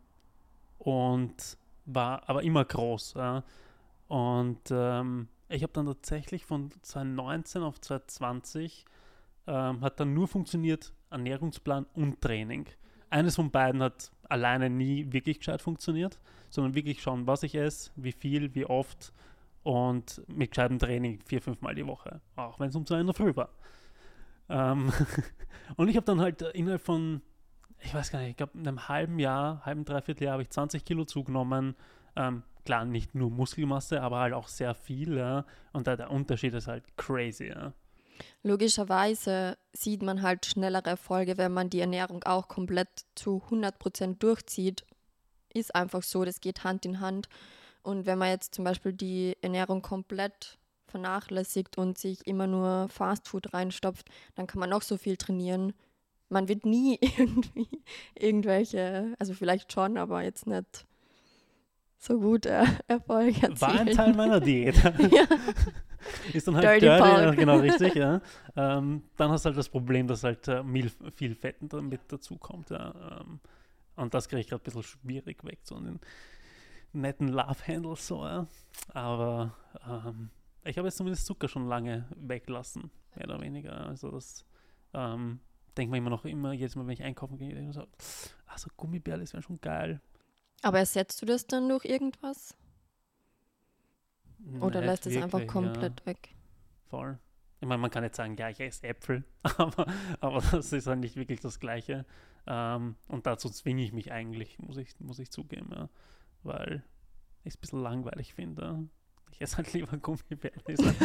und war aber immer groß. Ja. Und ähm, ich habe dann tatsächlich von 2019 auf 2020 ähm, hat dann nur funktioniert Ernährungsplan und Training. Eines von beiden hat alleine nie wirklich gescheit funktioniert, sondern wirklich schauen, was ich esse, wie viel, wie oft und mit gescheitem Training vier, fünf Mal die Woche, auch wenn es um zwei in der Früh war. Ähm und ich habe dann halt innerhalb von, ich weiß gar nicht, ich glaube, in einem halben Jahr, halben, dreiviertel Jahr habe ich 20 Kilo zugenommen. Ähm, klar, nicht nur Muskelmasse, aber halt auch sehr viel. Ja? Und da, der Unterschied ist halt crazy. Ja? Logischerweise sieht man halt schnellere Erfolge, wenn man die Ernährung auch komplett zu 100% durchzieht. Ist einfach so, das geht Hand in Hand. Und wenn man jetzt zum Beispiel die Ernährung komplett vernachlässigt und sich immer nur Fastfood reinstopft, dann kann man noch so viel trainieren. Man wird nie irgendwie irgendwelche, also vielleicht schon, aber jetzt nicht so gut äh, Erfolg erzielen. War ein Teil meiner Diät. ja. Ist dann halt Dirty dirty, ja, genau richtig, ja. Ähm, dann hast du halt das Problem, dass halt äh, viel Fett damit dazukommt, ja. Ähm, und das kriege ich gerade ein bisschen schwierig weg, so einen netten Love-Handle so, ja. Aber ähm, ich habe jetzt zumindest Zucker schon lange weglassen, mehr oder weniger. Also das ähm, denkt man immer noch immer, jedes Mal, wenn ich einkaufen gehe, denke ich so, ach so Gummibärle, das wäre schon geil. Aber ersetzt du das dann durch irgendwas? Oder Nicht lässt es einfach komplett Ja, weg? voll. Ich meine, man kann jetzt sagen, ja, ich esse Äpfel, aber, aber das ist halt nicht wirklich das Gleiche. Ähm, und dazu zwinge ich mich eigentlich, muss ich, muss ich zugeben, ja. Weil ich es ein bisschen langweilig finde. Ich esse halt lieber Gummibärchen.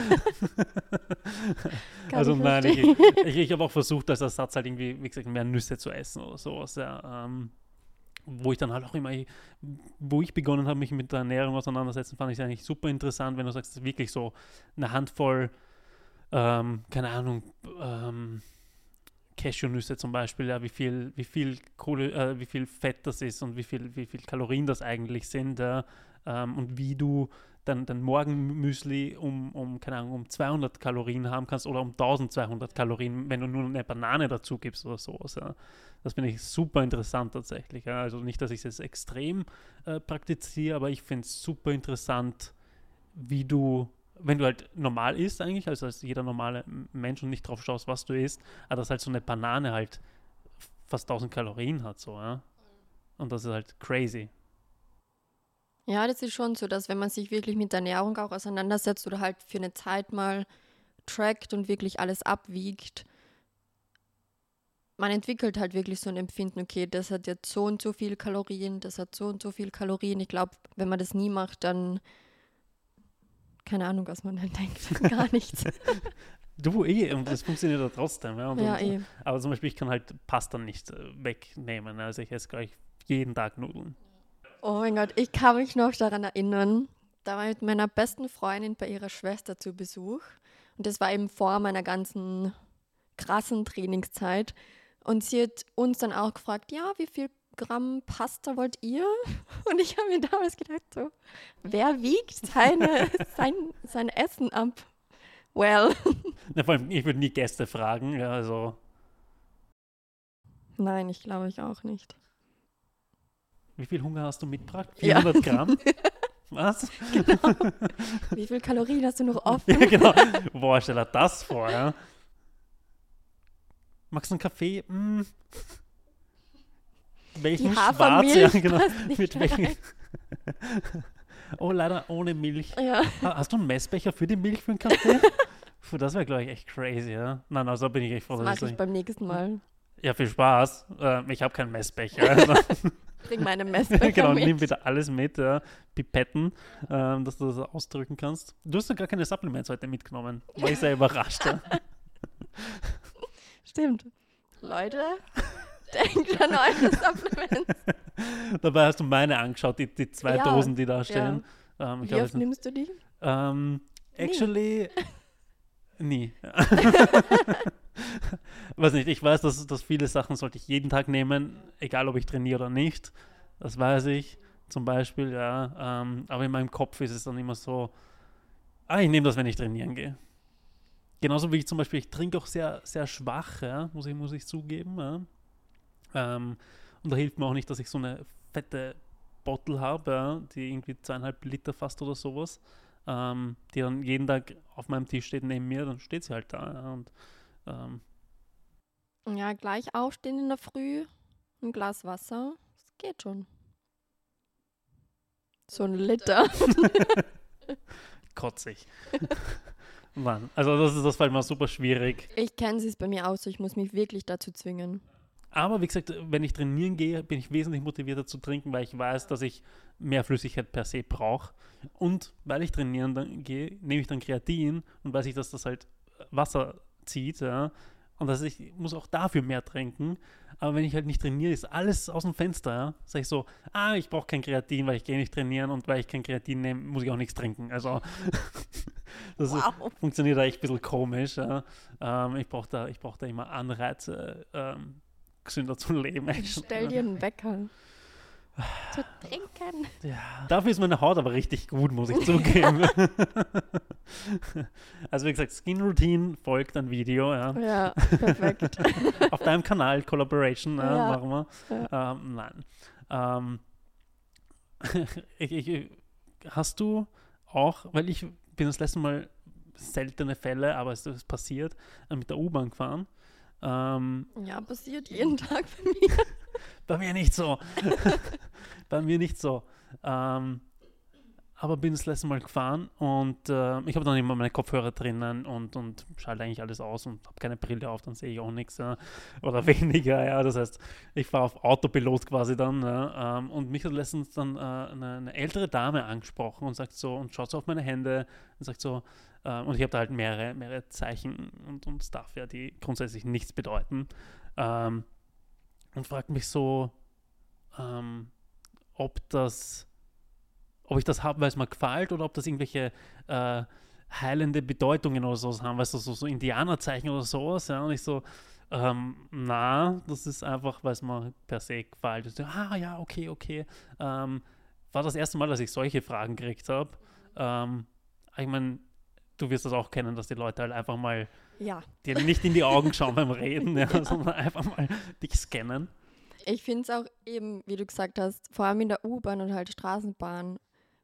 Kann also nein, ich, ich, ich habe auch versucht, als Ersatz halt irgendwie, wie gesagt, mehr Nüsse zu essen oder sowas, ja. Ähm, wo ich dann halt auch immer, wo ich begonnen habe, mich mit der Ernährung auseinandersetzen, fand ich es eigentlich super interessant, wenn du sagst, wirklich so eine Handvoll, ähm, keine Ahnung, ähm, Cashewnüsse zum Beispiel, ja, wie viel, wie viel Kohle, äh, wie viel Fett das ist und wie viel, wie viel Kalorien das eigentlich sind, ja, ähm, und wie du dann dein Morgenmüsli um, um, keine Ahnung, um 200 Kalorien haben kannst oder um 1200 Kalorien, wenn du nur eine Banane dazu gibst oder sowas. Ja. Das finde ich super interessant tatsächlich. Ja. Also nicht, dass ich es jetzt extrem äh, praktiziere, aber ich finde es super interessant, wie du, wenn du halt normal isst eigentlich, also als jeder normale Mensch und nicht drauf schaust, was du isst, aber dass halt so eine Banane halt fast 1000 Kalorien hat, so, ja. Und das ist halt crazy. Ja, das ist schon so, dass wenn man sich wirklich mit der Ernährung auch auseinandersetzt oder halt für eine Zeit mal trackt und wirklich alles abwiegt, man entwickelt halt wirklich so ein Empfinden, okay, das hat jetzt so und so viel Kalorien, das hat so und so viel Kalorien. Ich glaube, wenn man das nie macht, dann keine Ahnung, was man dann denkt. Gar nichts. Du eh, und das funktioniert ja trotzdem. Ja, und, ja, und, eh. Aber zum Beispiel, ich kann halt Pasta nicht äh, wegnehmen. Also ich esse gleich jeden Tag Nudeln. Oh mein Gott, ich kann mich noch daran erinnern, da war ich mit meiner besten Freundin bei ihrer Schwester zu Besuch. Und das war eben vor meiner ganzen krassen Trainingszeit. Und sie hat uns dann auch gefragt, ja, wie viel Gramm Pasta wollt ihr? Und ich habe mir damals gedacht, so, wer wiegt seine, sein, sein Essen ab? Well. Na, vor allem, ich würde nie Gäste fragen. Ja, also Nein, ich glaube ich auch nicht. Wie viel Hunger hast du mitgebracht? Ja. 400 Gramm? Was? Wie viel Kalorien hast du noch Ja, offen? genau. Boah, stell dir das vor, ja. Magst du einen Kaffee? Hm. Welchen schwarz? Ja, genau. Mit welchen? oh, leider ohne Milch. Ja. Ha- Hast du einen Messbecher für die Milch für den Kaffee? Puh, das wäre, glaube ich, echt crazy, ja. Nein, also bin ich echt froh, Das dass mache ich ich beim nächsten Mal. Ja, viel Spaß. Äh, ich habe keinen Messbecher. Also, Bring meine Messbecher genau, mit. nimm bitte alles mit, ja. Pipetten, ähm, dass du das ausdrücken kannst. Du hast ja gar keine Supplements heute mitgenommen. War ich sehr überrascht. Ja. Stimmt. Leute, Denkt an eure Supplements. Dabei hast du meine angeschaut, die, die zwei Ja, Dosen, die da stehen. Ähm, ich Wie glaube, es oft nimmst du die? ähm, actually, nie. weiß nicht, ich weiß, dass, dass viele Sachen sollte ich jeden Tag nehmen, egal ob ich trainiere oder nicht. Das weiß ich zum Beispiel, ja. Ähm, aber in meinem Kopf ist es dann immer so, ah, ich nehme das, wenn ich trainieren gehe. Genauso wie ich zum Beispiel, ich trinke auch sehr, sehr schwach, ja, muss ich, muss ich zugeben. Ja. Ähm, und da hilft mir auch nicht, dass ich so eine fette Bottle habe, ja, die irgendwie zweieinhalb Liter fast oder sowas, ähm, die dann jeden Tag auf meinem Tisch steht neben mir, dann steht sie halt da. Ja, und ähm, Ja, gleich aufstehen in der Früh, ein Glas Wasser, das geht schon. So ein Liter. kotzig. Mann, also das ist das fällt mir super schwierig. Ich kenne es bei mir aus, so ich muss mich wirklich dazu zwingen. Aber wie gesagt, wenn ich trainieren gehe, bin ich wesentlich motivierter zu trinken, weil ich weiß, dass ich mehr Flüssigkeit per se brauche. Und weil ich trainieren dann gehe, nehme ich dann Kreatin und weiß ich, dass das halt Wasser zieht. Ja? Und dass ich muss auch dafür mehr trinken. Aber wenn ich halt nicht trainiere, ist alles aus dem Fenster. Ja? Sag ich so, ah, ich brauche kein Kreatin, weil ich gehe nicht trainieren und weil ich kein Kreatin nehme, muss ich auch nichts trinken. Also das ist, Wow. funktioniert da echt ein bisschen komisch. Ja? Ähm, ich brauche da, ich brauch da immer Anreize, ähm, gesünder zu leben. Stell dir einen Wecker. Zu trinken. Ja. Dafür ist meine Haut aber richtig gut, muss ich zugeben. also wie gesagt, Skin Routine folgt ein Video, ja. Ja, perfekt. Auf deinem Kanal, Collaboration, ja, Ja. machen wir. Ähm, nein. Ähm, ich, ich, hast du auch, weil ich bin das letzte Mal seltene Fälle, aber es ist passiert, mit der U-Bahn gefahren. Ähm, Ja, passiert jeden Tag bei mir. Bei mir nicht so. Bei mir nicht so. Ähm, aber bin das letzte Mal gefahren und äh, ich habe dann immer meine Kopfhörer drinnen und, und schalte eigentlich alles aus und habe keine Brille auf, dann sehe ich auch nichts ja. oder weniger. Ja. Das heißt, ich fahre auf Autopilot quasi dann. Ähm, und mich hat letztens dann äh, eine, eine ältere Dame angesprochen und sagt so und schaut so auf meine Hände und sagt so, äh, und ich habe da halt mehrere, mehrere Zeichen und, und Stuff, ja, die grundsätzlich nichts bedeuten. Ähm, und fragt mich so, ähm, ob das, ob ich das habe, weil es mir gefällt oder ob das irgendwelche äh, heilende Bedeutungen oder sowas haben, weißt du, so, so Indianerzeichen oder sowas, ja, und ich so, ähm, na, das ist einfach, weil es mir per se gefällt. Ich so, ah, ja, okay, okay. Ähm, war das erste Mal, dass ich solche Fragen gekriegt habe. Ähm, ich meine, du wirst das auch kennen, dass die Leute halt einfach mal Ja, dir nicht in die Augen schauen beim Reden, ja, sondern einfach mal dich scannen. ich finde es auch eben, wie du gesagt hast, vor allem in der U-Bahn und halt Straßenbahn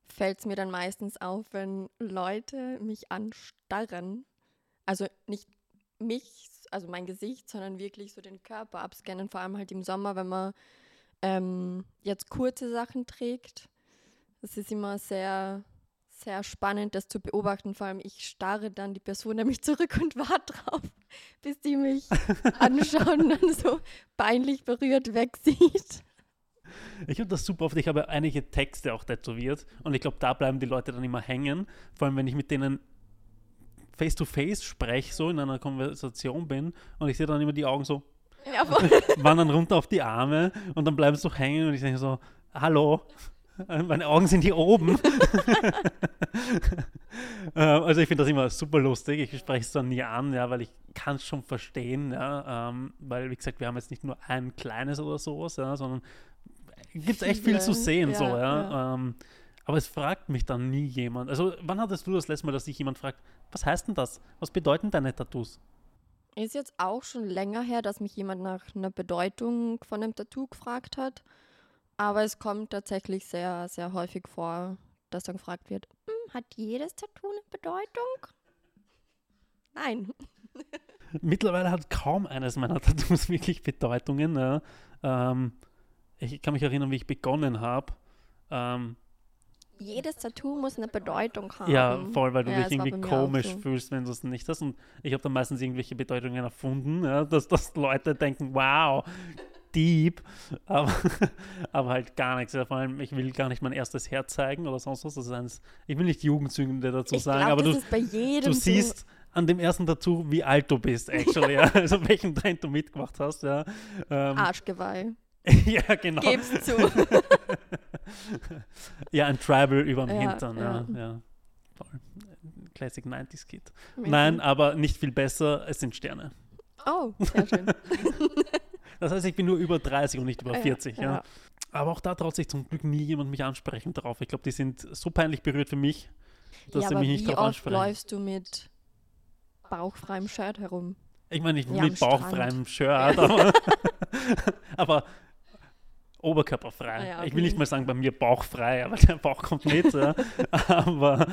fällt es mir dann meistens auf, wenn Leute mich anstarren. Also nicht mich, also mein Gesicht, sondern wirklich so den Körper abscannen, vor allem halt im Sommer, wenn man ähm, jetzt kurze Sachen trägt. Das ist immer sehr, sehr spannend, das zu beobachten. Vor allem ich starre dann die Person nämlich zurück und warte drauf, bis die mich anschauen und dann so peinlich berührt wegsieht. Ich habe das super oft. Ich habe einige Texte auch tätowiert und ich glaube, da bleiben die Leute dann immer hängen. Vor allem, wenn ich mit denen face to face spreche, so in einer Konversation bin und ich sehe dann immer die Augen so, Ja, wandern runter auf die Arme und dann bleiben sie so hängen und ich denke so, hallo, meine Augen sind hier oben. Äh, also ich finde das immer super lustig. Ich spreche es dann nie an, ja, weil ich kann es schon verstehen, ja, ähm, weil wie gesagt, wir haben jetzt nicht nur ein kleines oder sowas, ja, sondern gibt es echt viel zu sehen, ja, so, ja. ja. Ähm, aber es fragt mich dann nie jemand. Also wann hattest du das letzte Mal, dass dich jemand fragt, was heißt denn das? Was bedeuten deine Tattoos? Ist jetzt auch schon länger her, dass mich jemand nach einer Bedeutung von einem Tattoo gefragt hat. Aber es kommt tatsächlich sehr, sehr häufig vor, dass dann gefragt wird, "Hm, hat jedes Tattoo eine Bedeutung? Nein. Mittlerweile hat kaum eines meiner Tattoos wirklich Bedeutungen. Ja. Ähm, ich kann mich erinnern, wie ich begonnen habe. Ähm, Jedes Tattoo muss eine Bedeutung haben. ja, voll, weil du Ja, dich irgendwie komisch so. fühlst, wenn du es nicht hast. Und ich habe dann meistens irgendwelche Bedeutungen erfunden, ja, dass, dass Leute denken, wow, deep, aber, aber halt gar nichts. Ja, vor allem, ich will gar nicht mein erstes Herz zeigen oder sonst was. Das ist eins, ich will nicht Jugendsünde dazu Ich sagen, glaube, aber du, du siehst an dem ersten dazu, wie alt du bist, actually. ja. Also welchen Trend du mitgemacht hast, ja. Ähm, Arschgeweih. ja, genau. Geb's zu. ja, ein Tribal über dem Ja, Hintern, ja. ja. ja. Voll. Classic 90s Kid. Nein, aber nicht viel besser, es sind Sterne. Oh, sehr schön. Das heißt, ich bin nur über 30 und nicht über Ja, 40, ja. ja. Aber auch da traut sich zum Glück nie jemand mich ansprechen drauf. Ich glaube, die sind so peinlich berührt für mich, dass ja, sie mich nicht wie drauf oft ansprechen. läufst du mit bauchfreiem Shirt herum? Ich meine, nicht Ja, mit bauchfreiem Shirt, aber, aber oberkörperfrei. Ah ja, Ich will nicht okay. mal sagen, bei mir bauchfrei, aber der Bauch kommt mit. ja. aber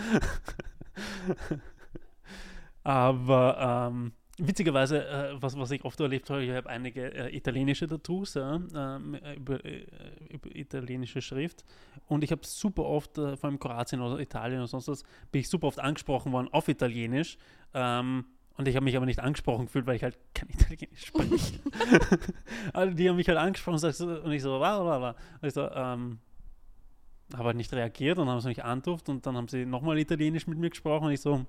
aber ähm, witzigerweise, äh, was, was ich oft erlebt habe, ich habe einige äh, italienische Tattoos ähm, über, äh, über italienische Schrift und ich habe super oft, äh, vor allem Kroatien oder Italien oder sonst was, bin ich super oft angesprochen worden auf Italienisch. Ähm, und ich habe mich aber nicht angesprochen gefühlt, weil ich halt kein Italienisch spreche. also die haben mich halt angesprochen und, und ich so, wa, wa, wa. Und ich so, ähm, habe halt nicht reagiert und haben sie mich antuft und dann haben sie nochmal Italienisch mit mir gesprochen und ich so,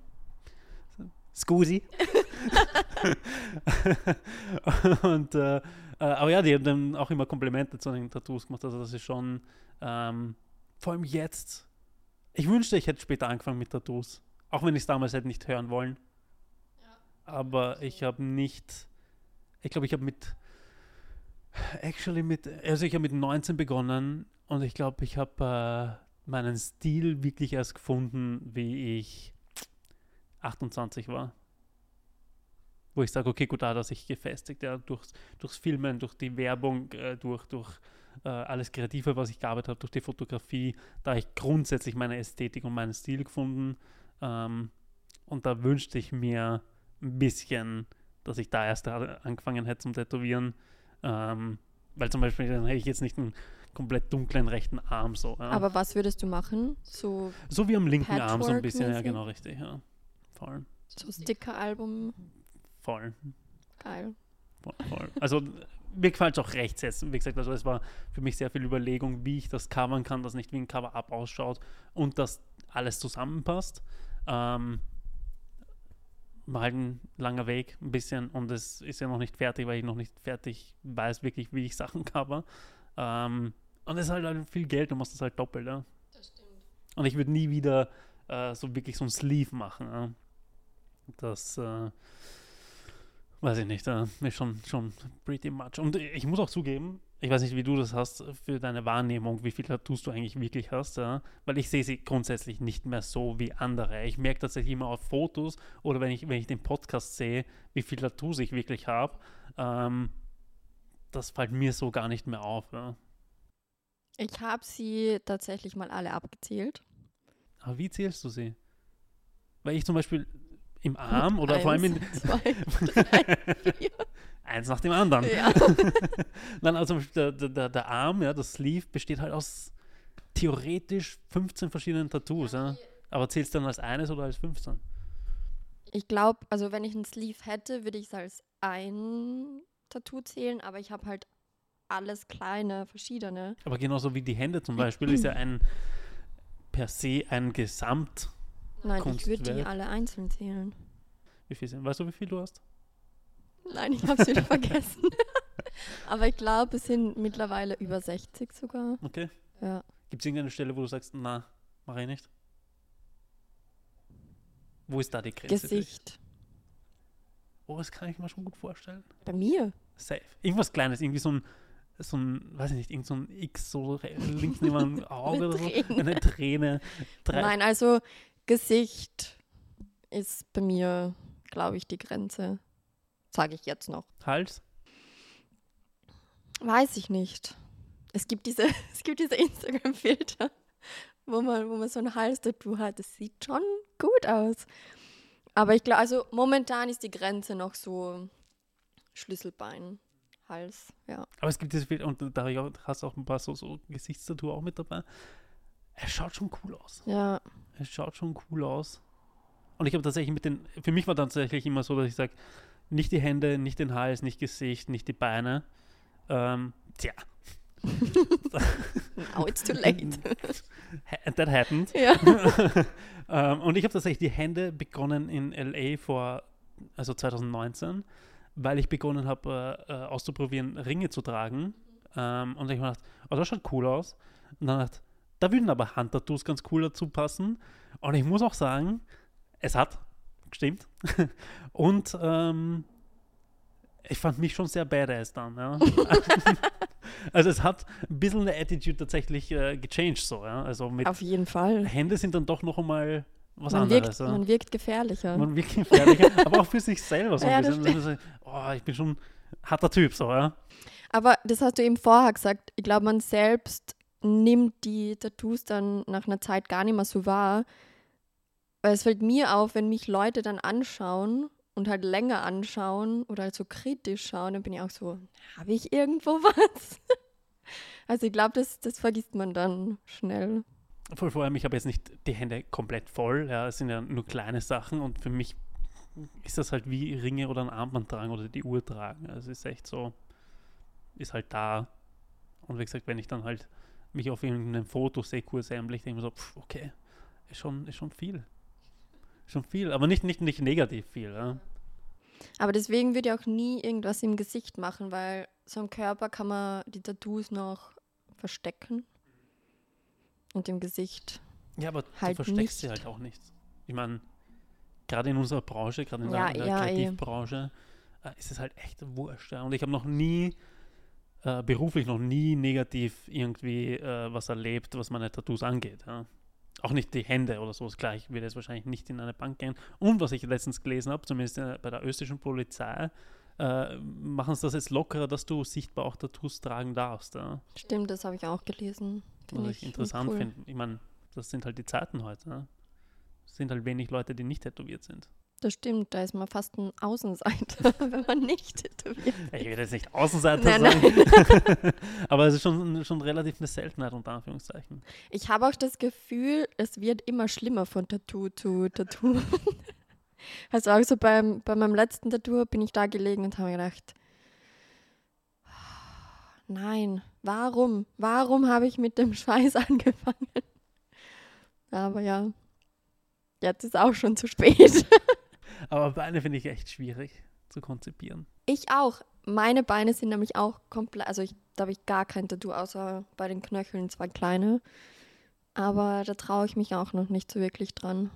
scusi. und, äh, äh, aber ja, die haben dann auch immer Komplimente zu den Tattoos gemacht, also das ist schon, ähm, vor allem jetzt, ich wünschte, ich hätte später angefangen mit Tattoos, auch wenn ich es damals hätte nicht hören wollen. Aber ich habe nicht, ich glaube, ich habe mit, actually mit, also ich habe mit 19 begonnen und ich glaube, ich habe äh, meinen Stil wirklich erst gefunden, wie ich 28 war. Wo ich sage, okay, gut, da hat er sich gefestigt, ja, durchs, durchs Filmen, durch die Werbung, äh, durch, durch äh, alles Kreative, was ich gearbeitet habe, durch die Fotografie, da habe ich grundsätzlich meine Ästhetik und meinen Stil gefunden. Ähm, und da wünschte ich mir ein bisschen, dass ich da erst angefangen hätte zum Tätowieren. Ähm, weil zum Beispiel dann hätte ich jetzt nicht einen komplett dunklen rechten Arm so. Ja. Aber was würdest du machen? So, so wie am linken Arm so ein bisschen, ja genau, richtig, ja. Voll, so Sticker-Album? Voll, Geil. voll, voll. Also mir gefällt es auch rechts jetzt. Wie gesagt, also es war für mich sehr viel Überlegung, wie ich das covern kann, dass nicht wie ein Cover-Up ausschaut und dass alles zusammenpasst. Ähm, war halt ein langer Weg, ein bisschen, und es ist ja noch nicht fertig, weil ich noch nicht fertig weiß wirklich, wie ich Sachen cover. Ähm, und es ist halt, halt viel Geld, du machst das halt doppelt, ja. Und ich würde nie wieder äh, so wirklich so ein Sleeve machen. Ja. Das äh, weiß ich nicht, äh, ist schon, schon pretty much. Und ich muss auch zugeben, ich weiß nicht, wie du das hast für deine Wahrnehmung, wie viel Tattoos du eigentlich wirklich hast, ja? weil ich sehe sie grundsätzlich nicht mehr so wie andere. Ich merke tatsächlich immer auf Fotos oder wenn ich, wenn ich den Podcast sehe, wie viel Tattoos ich wirklich habe. Ähm, das fällt mir so gar nicht mehr auf. Ja. Ich habe sie tatsächlich mal alle abgezählt. Aber wie zählst du sie? Weil ich zum Beispiel im Arm oder vor allem in, Eins, zwei, drei, vier. eins nach dem anderen. Ja. Nein, also der- der, der Arm, ja, das Sleeve besteht halt aus theoretisch 15 verschiedenen Tattoos. Ja. Aber zählst du dann als eines oder als 15? Ich glaube, also wenn ich ein Sleeve hätte, würde ich es als ein Tattoo zählen, aber ich habe halt alles kleine, verschiedene. Aber genauso wie die Hände zum Beispiel ist ja ein per se ein Gesamt. Nein, ich würde die Kunstwerk. alle einzeln zählen. Wie viel sind? Weißt du, wie viel du hast? Nein, ich habe es wieder vergessen. aber ich glaube, es sind mittlerweile über 60 sogar. Okay. Ja. Gibt es irgendeine Stelle, wo du sagst, na, mache ich nicht? Wo ist da die Grenze? Gesicht. Oh, das kann ich mir schon gut vorstellen. Bei mir? Safe. Irgendwas Kleines, irgendwie so ein, so ein, weiß ich nicht, irgend so ein X so links neben dem Auge oder so. Träne. Eine Träne. Drei. Nein, also Gesicht ist bei mir, glaube ich, die Grenze. Sage ich jetzt noch. Hals. Weiß ich nicht. Es gibt diese, es gibt diese Instagram-Filter, wo man, wo man so ein Halstattoo hat. Das sieht schon gut aus. Aber ich glaube, also momentan ist die Grenze noch so Schlüsselbein, Hals, ja. Aber es gibt diese Bild und da hast du auch ein paar so, so Gesichtstattoo auch mit dabei. Er schaut schon cool aus. Ja, Es schaut schon cool aus. Und ich habe tatsächlich mit den, für mich war tatsächlich immer so, dass ich sage, nicht die Hände, nicht den Hals, nicht Gesicht, nicht die Beine. Ähm, tja, Now it's too late. That happened. ja. ähm, und ich habe tatsächlich die Hände begonnen in LA vor, also 2019, weil ich begonnen habe, äh, äh, auszuprobieren, Ringe zu tragen. Ähm, und ich habe gedacht, oh, das schaut cool aus. Und dann dachte da würden aber Handtattoos ganz cool dazu passen. Und ich muss auch sagen, es hat gestimmt. und ähm, ich fand mich schon sehr badass dann. Ja. also es hat ein bisschen eine Attitude tatsächlich äh, gechanged so. Ja. Also mit Auf jeden Fall. Hände sind dann doch noch einmal was Man anderes. wirkt, ja. man wirkt gefährlicher. Man wirkt gefährlicher, aber auch für sich selber so Ja, ein bisschen. Also, oh, ich bin schon ein harter Typ, so, ja. Aber das hast du eben vorher gesagt. Ich glaube, man selbst nimmt die Tattoos dann nach einer Zeit gar nicht mehr so wahr. Weil es fällt mir auf, wenn mich Leute dann anschauen und halt länger anschauen oder halt so kritisch schauen, dann bin ich auch so, habe ich irgendwo was? Also ich glaube, das, das vergisst man dann schnell. Vor, vor allem, ich habe jetzt nicht die Hände komplett voll, ja, es sind ja nur kleine Sachen und für mich ist das halt wie Ringe oder ein Armband tragen oder die Uhr tragen. Also es ist echt so, ist halt da. Und wie gesagt, wenn ich dann halt mich auf irgendeinem Foto kurz ähnlich, denke ich mir so, pff, okay, ist schon, ist schon viel. Schon viel, aber nicht, nicht, nicht negativ viel. Ja. Aber deswegen würde ich auch nie irgendwas im Gesicht machen, weil so am Körper kann man die Tattoos noch verstecken. Und im Gesicht. Ja, aber Halt du versteckst sie nicht. halt auch nicht. Ich meine, gerade in unserer Branche, gerade in Ja, der, in der ja. Kreativbranche, äh, ist es halt echt wurscht. Ja. Und ich habe noch nie, äh, beruflich noch nie negativ irgendwie äh, was erlebt, was meine Tattoos angeht. Ja. Auch nicht die Hände oder so. Ist klar, ich würde jetzt wahrscheinlich nicht in eine Bank gehen. Und was ich letztens gelesen habe, zumindest äh, bei der österreichischen Polizei, äh, machen sie das jetzt lockerer, dass du sichtbar auch Tattoos tragen darfst. Ja. Stimmt, das habe ich auch gelesen. Find Was ich interessant cool. finde. Ich meine, das sind halt die Zeiten heute. Ne? Es sind halt wenig Leute, die nicht tätowiert sind. Das stimmt, da ist man fast ein Außenseiter, wenn man nicht tätowiert. Ich will jetzt nicht Außenseiter Nein, sagen, aber es ist schon, schon relativ eine Seltenheit unter Anführungszeichen. Ich habe auch das Gefühl, es wird immer schlimmer von Tattoo zu Tattoo. Also auch so beim, bei meinem letzten Tattoo bin ich da gelegen und habe mir gedacht, nein, warum? Warum habe ich mit dem Scheiß angefangen? Aber ja, jetzt ist auch schon zu spät. Aber Beine finde ich echt schwierig zu konzipieren. Ich auch. Meine Beine sind nämlich auch komplett, also ich, da habe ich gar kein Tattoo, außer bei den Knöcheln zwei kleine. Aber da traue ich mich auch noch nicht so wirklich dran.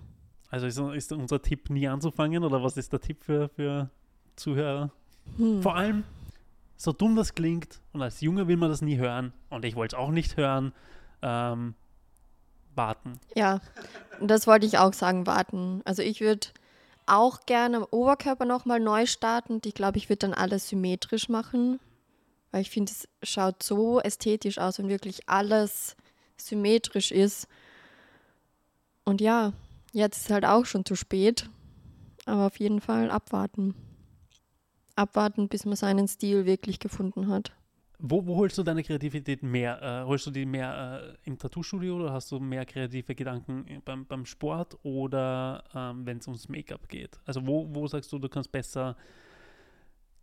Also ist, ist unser Tipp, nie anzufangen oder was ist der Tipp für, für Zuhörer? Hm. Vor allem, so dumm das klingt und als Junge will man das nie hören und ich wollte es auch nicht hören, ähm, warten. Ja, das wollte ich auch sagen, warten. Also ich würde auch gerne am Oberkörper nochmal neu starten. Ich glaube, ich würde dann alles symmetrisch machen. Weil ich finde, es schaut so ästhetisch aus, wenn wirklich alles symmetrisch ist. Und ja, jetzt ist halt auch schon zu spät. Aber auf jeden Fall abwarten. Abwarten, bis man seinen Stil wirklich gefunden hat. Wo, wo holst du deine Kreativität mehr? Äh, holst du die mehr äh, im Tattoo-Studio oder hast du mehr kreative Gedanken beim, beim Sport oder ähm, wenn es ums Make-up geht? Also wo, wo sagst du, du kannst besser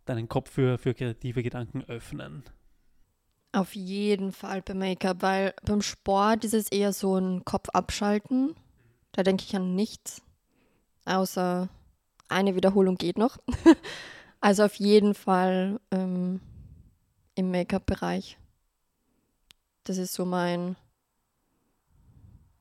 deinen Kopf für, für kreative Gedanken öffnen? Auf jeden Fall beim Make-up, weil beim Sport ist es eher so ein Kopf abschalten. Da denke ich an nichts, außer eine Wiederholung geht noch. also auf jeden Fall ähm, im Make-up-Bereich. Das ist so mein,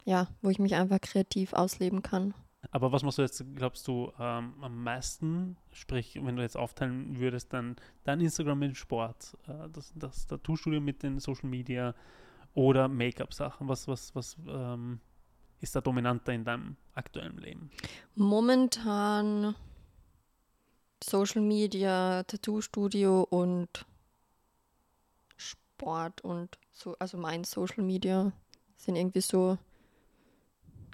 ja, wo ich mich einfach kreativ ausleben kann. Aber was machst du jetzt, glaubst du, ähm, am meisten? Sprich, wenn du jetzt aufteilen würdest, dann dein Instagram mit dem Sport, äh, das, das Tattoo-Studio mit den Social Media oder Make-up-Sachen. Was, was, was ähm, ist da dominanter in deinem aktuellen Leben? Momentan Social Media, Tattoo-Studio und Sport und so, also mein Social Media sind irgendwie so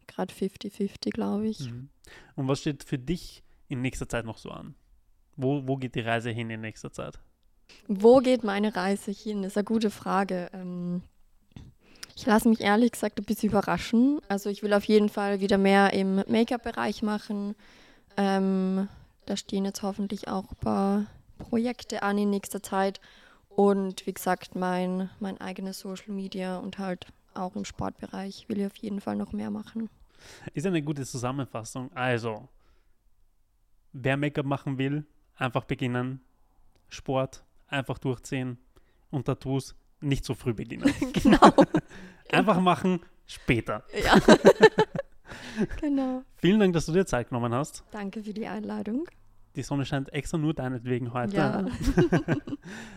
gerade 50-50, glaube ich. Mhm. Und was steht für dich in nächster Zeit noch so an? Wo, wo geht die Reise hin in nächster Zeit? Wo geht meine Reise hin? Das ist eine gute Frage. Ähm, ich lasse mich ehrlich gesagt ein bisschen überraschen. Also ich will auf jeden Fall wieder mehr im Make-up-Bereich machen. Ähm, da stehen jetzt hoffentlich auch ein paar Projekte an in nächster Zeit. Und wie gesagt, mein, mein eigenes Social Media und halt auch im Sportbereich will ich auf jeden Fall noch mehr machen. Ist eine gute Zusammenfassung. Also, wer Make-up machen will, einfach beginnen. Sport, einfach durchziehen. Und Tattoos nicht so früh beginnen. genau. einfach machen, später. Ja. genau. Vielen Dank, dass du dir Zeit genommen hast. Danke für die Einladung. Die Sonne scheint extra nur deinetwegen heute. Ja.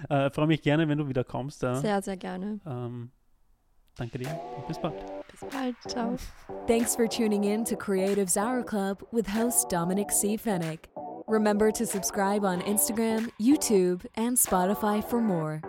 äh, Freue mich gerne, wenn du wieder kommst. Ja. Sehr, sehr gerne. Ähm, danke dir und bis bald. Bis bald. Ciao. Thanks for tuning in to Creatives Hour Club with host Dominic C. Fennick. Remember to subscribe on Instagram, YouTube, and Spotify for more.